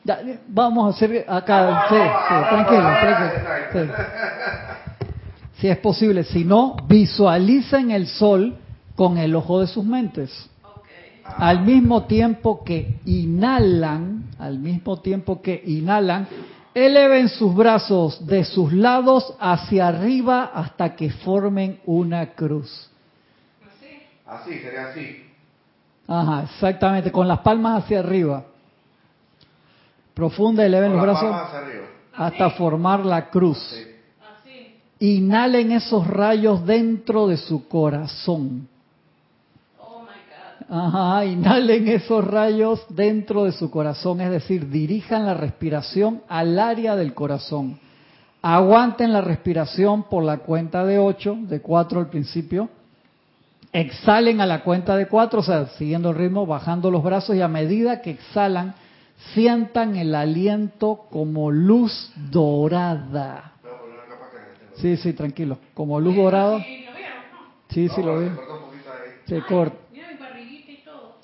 Ya, vamos a hacer acá, sí, sí, tranquilo, tranquilo. sí. Si es posible, si no, visualicen el sol con el ojo de sus mentes. Al mismo tiempo que inhalan, al mismo tiempo que inhalan, eleven sus brazos de sus lados hacia arriba hasta que formen una cruz. Así, sería así. Ajá, exactamente, con las palmas hacia arriba. Profunda, eleven los brazos hasta formar la cruz. Inhalen esos rayos dentro de su corazón. Ajá, inhalen esos rayos dentro de su corazón, es decir, dirijan la respiración al área del corazón. Aguanten la respiración por la cuenta de 8, de 4 al principio. Exhalen a la cuenta de 4, o sea, siguiendo el ritmo, bajando los brazos y a medida que exhalan, sientan el aliento como luz dorada. Sí, sí, tranquilo. Como luz dorada. Sí, sí, lo vi. Se corta.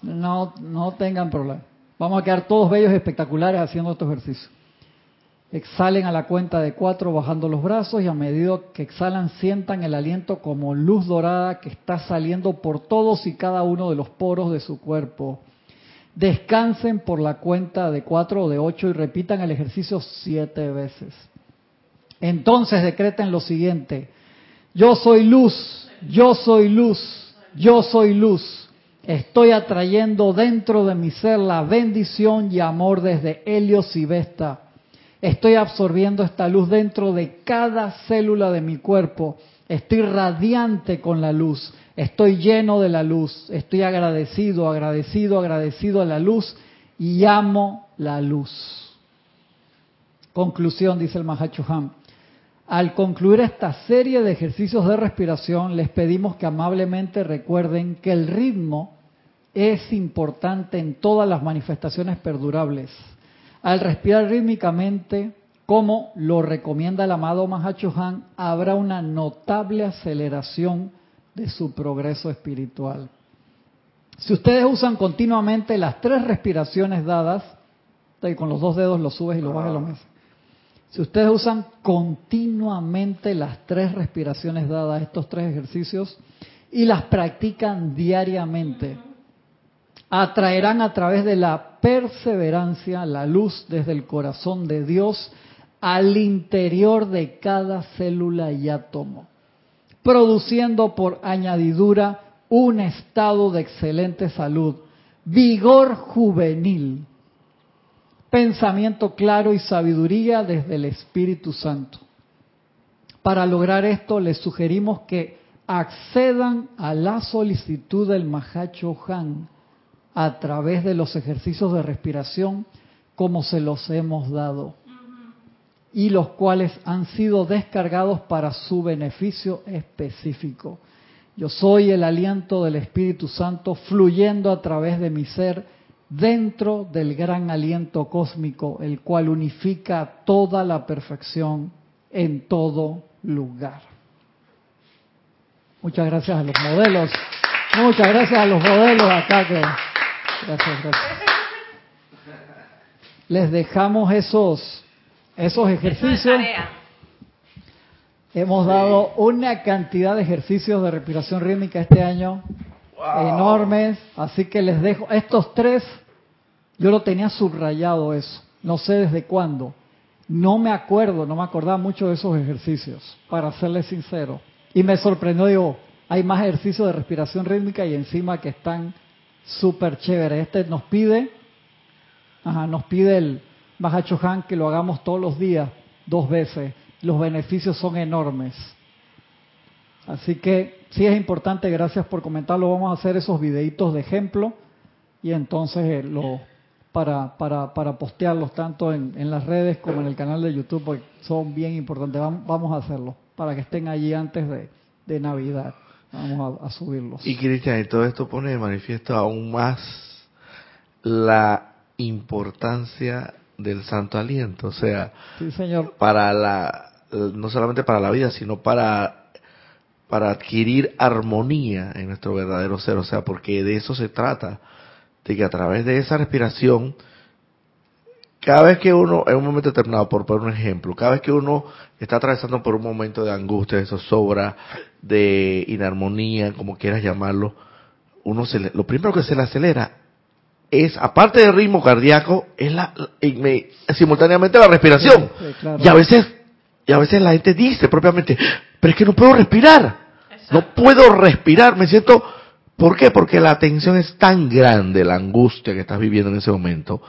No, no tengan problema. Vamos a quedar todos bellos y espectaculares haciendo estos ejercicios. Exhalen a la cuenta de cuatro bajando los brazos y a medida que exhalan sientan el aliento como luz dorada que está saliendo por todos y cada uno de los poros de su cuerpo. Descansen por la cuenta de cuatro o de ocho y repitan el ejercicio siete veces. Entonces decreten lo siguiente. Yo soy luz, yo soy luz, yo soy luz. Estoy atrayendo dentro de mi ser la bendición y amor desde Helios y Vesta. Estoy absorbiendo esta luz dentro de cada célula de mi cuerpo. Estoy radiante con la luz. Estoy lleno de la luz. Estoy agradecido, agradecido, agradecido a la luz y amo la luz. Conclusión, dice el Mahachohan. Al concluir esta serie de ejercicios de respiración, les pedimos que amablemente recuerden que el ritmo es importante en todas las manifestaciones perdurables. Al respirar rítmicamente, como lo recomienda el amado Mahachohan, habrá una notable aceleración de su progreso espiritual. Si ustedes usan continuamente las tres respiraciones dadas, y con los dos dedos los subes y los bajas lo mismo. Si ustedes usan continuamente las tres respiraciones dadas, estos tres ejercicios, y las practican diariamente, atraerán a través de la perseverancia la luz desde el corazón de Dios al interior de cada célula y átomo, produciendo por añadidura un estado de excelente salud, vigor juvenil, pensamiento claro y sabiduría desde el Espíritu Santo. Para lograr esto les sugerimos que accedan a la solicitud del Mahacho Han a través de los ejercicios de respiración como se los hemos dado y los cuales han sido descargados para su beneficio específico. Yo soy el aliento del Espíritu Santo fluyendo a través de mi ser dentro del gran aliento cósmico, el cual unifica toda la perfección en todo lugar. Muchas gracias a los modelos. Muchas gracias a los modelos acá que Gracias, gracias. Les dejamos esos, esos ejercicios. Hemos dado una cantidad de ejercicios de respiración rítmica este año enormes, así que les dejo estos tres. Yo lo tenía subrayado eso, no sé desde cuándo. No me acuerdo, no me acordaba mucho de esos ejercicios, para serles sincero. Y me sorprendió, digo, hay más ejercicios de respiración rítmica y encima que están súper chévere. Este nos pide, ajá, nos pide el Mahacho Han que lo hagamos todos los días, dos veces. Los beneficios son enormes. Así que sí es importante, gracias por comentarlo. Vamos a hacer esos videitos de ejemplo y entonces eh, lo para, para, para postearlos tanto en, en, las redes como en el canal de YouTube, porque son bien importantes. Vamos, vamos a hacerlo para que estén allí antes de, de Navidad. Vamos a, subirlos. Y Cristian, todo esto pone de manifiesto aún más la importancia del santo aliento, o sea, señor. para la no solamente para la vida, sino para para adquirir armonía en nuestro verdadero ser, o sea, porque de eso se trata, de que a través de esa respiración cada vez que uno, en un momento determinado, por poner un ejemplo, cada vez que uno está atravesando por un momento de angustia, de zozobra, de inarmonía, como quieras llamarlo, uno se lo primero que se le acelera es, aparte del ritmo cardíaco, es la, simultáneamente la respiración. Y a veces, y a veces la gente dice propiamente, pero es que no puedo respirar, no puedo respirar, me siento ¿Por qué? Porque la tensión es tan grande, la angustia que estás viviendo en ese momento,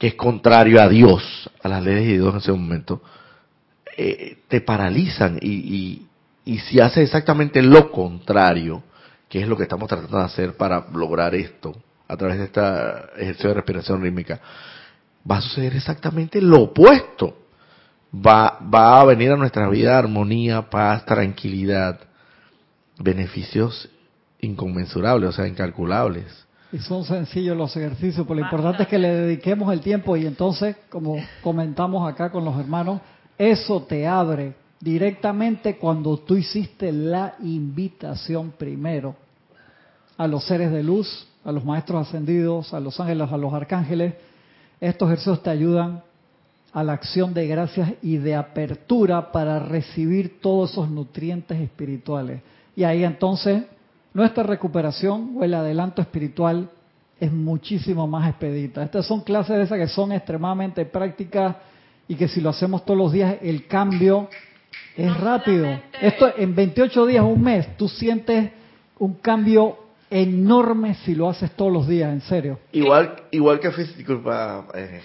que es contrario a Dios, a las leyes de Dios en ese momento, eh, te paralizan y, y, y si haces exactamente lo contrario, que es lo que estamos tratando de hacer para lograr esto, a través de este ejercicio de respiración rítmica, va a suceder exactamente lo opuesto. Va, va a venir a nuestra vida armonía, paz, tranquilidad, beneficios inconmensurables, o sea, incalculables. Y son sencillos los ejercicios, pero lo importante es que le dediquemos el tiempo y entonces, como comentamos acá con los hermanos, eso te abre directamente cuando tú hiciste la invitación primero a los seres de luz, a los maestros ascendidos, a los ángeles, a los arcángeles. Estos ejercicios te ayudan a la acción de gracias y de apertura para recibir todos esos nutrientes espirituales. Y ahí entonces nuestra recuperación o el adelanto espiritual es muchísimo más expedita. Estas son clases de esas que son extremadamente prácticas y que si lo hacemos todos los días, el cambio es rápido. Esto en 28 días, un mes, tú sientes un cambio enorme si lo haces todos los días, en serio. Igual, igual que disculpa, eh,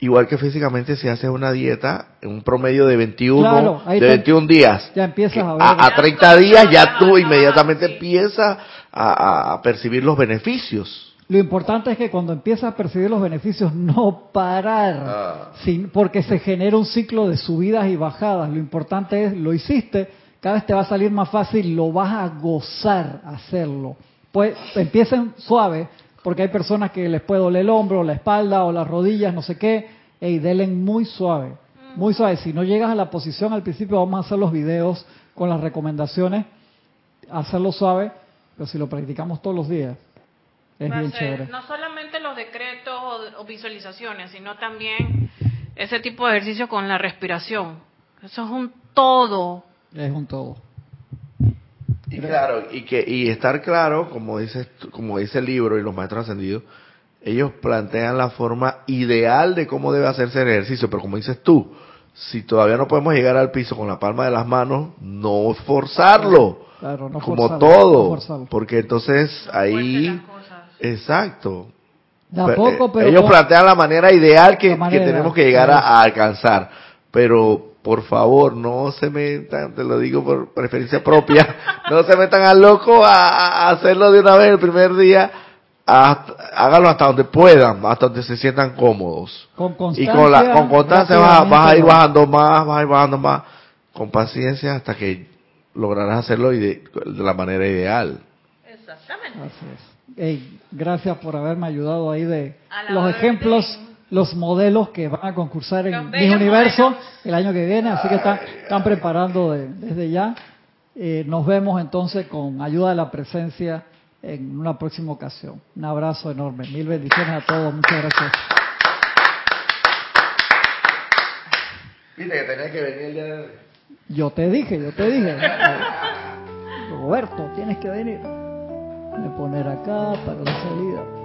igual que físicamente si haces una dieta, un promedio de 21, de 21 días, ya empiezas a, ver. a, 30 días ya tú inmediatamente empiezas a, percibir los beneficios. Lo importante es que cuando empiezas a percibir los beneficios, no parar, ah. sin, porque se genera un ciclo de subidas y bajadas. Lo importante es, lo hiciste, cada vez te va a salir más fácil, lo vas a gozar hacerlo. Pues empiecen suave, porque hay personas que les puede doler el hombro, la espalda o las rodillas, no sé qué, y delen muy suave, muy suave. Si no llegas a la posición al principio, vamos a hacer los videos con las recomendaciones, hacerlo suave, pero si lo practicamos todos los días, es bien chévere. No solamente los decretos o, visualizaciones, sino también ese tipo de ejercicio con la respiración. Eso es un todo. Es un todo. Y claro, y que y estar claro, como dice como dice el libro y los maestros ascendidos, ellos plantean la forma ideal de cómo debe hacerse el ejercicio, pero como dices tú, si todavía no podemos llegar al piso con la palma de las manos, no forzarlo. Claro, no como todo, porque entonces ahí exacto. Eh, ellos plantean la manera ideal que, tenemos que llegar a alcanzar, pero por favor, no se metan, te lo digo por preferencia propia, no se metan al loco a, hacerlo de una vez el primer día, háganlo hasta donde puedan, hasta donde se sientan cómodos. Con constancia. Y con, la, con constancia vas, a ir bajando más, vas a ir bajando más, con paciencia hasta que lograrás hacerlo de, la manera ideal. Exactamente. Así es. gracias por haberme ayudado ahí de los ejemplos los modelos que van a concursar en mi universo el año que viene, así que están, están preparando desde ya. Eh, nos vemos entonces con ayuda de la presencia en una próxima ocasión. Un abrazo enorme, mil bendiciones a todos, muchas gracias. Viste que tenés que venir el día de Yo te dije, yo te dije. Roberto, tienes que venir. Voy a poner acá para la salida.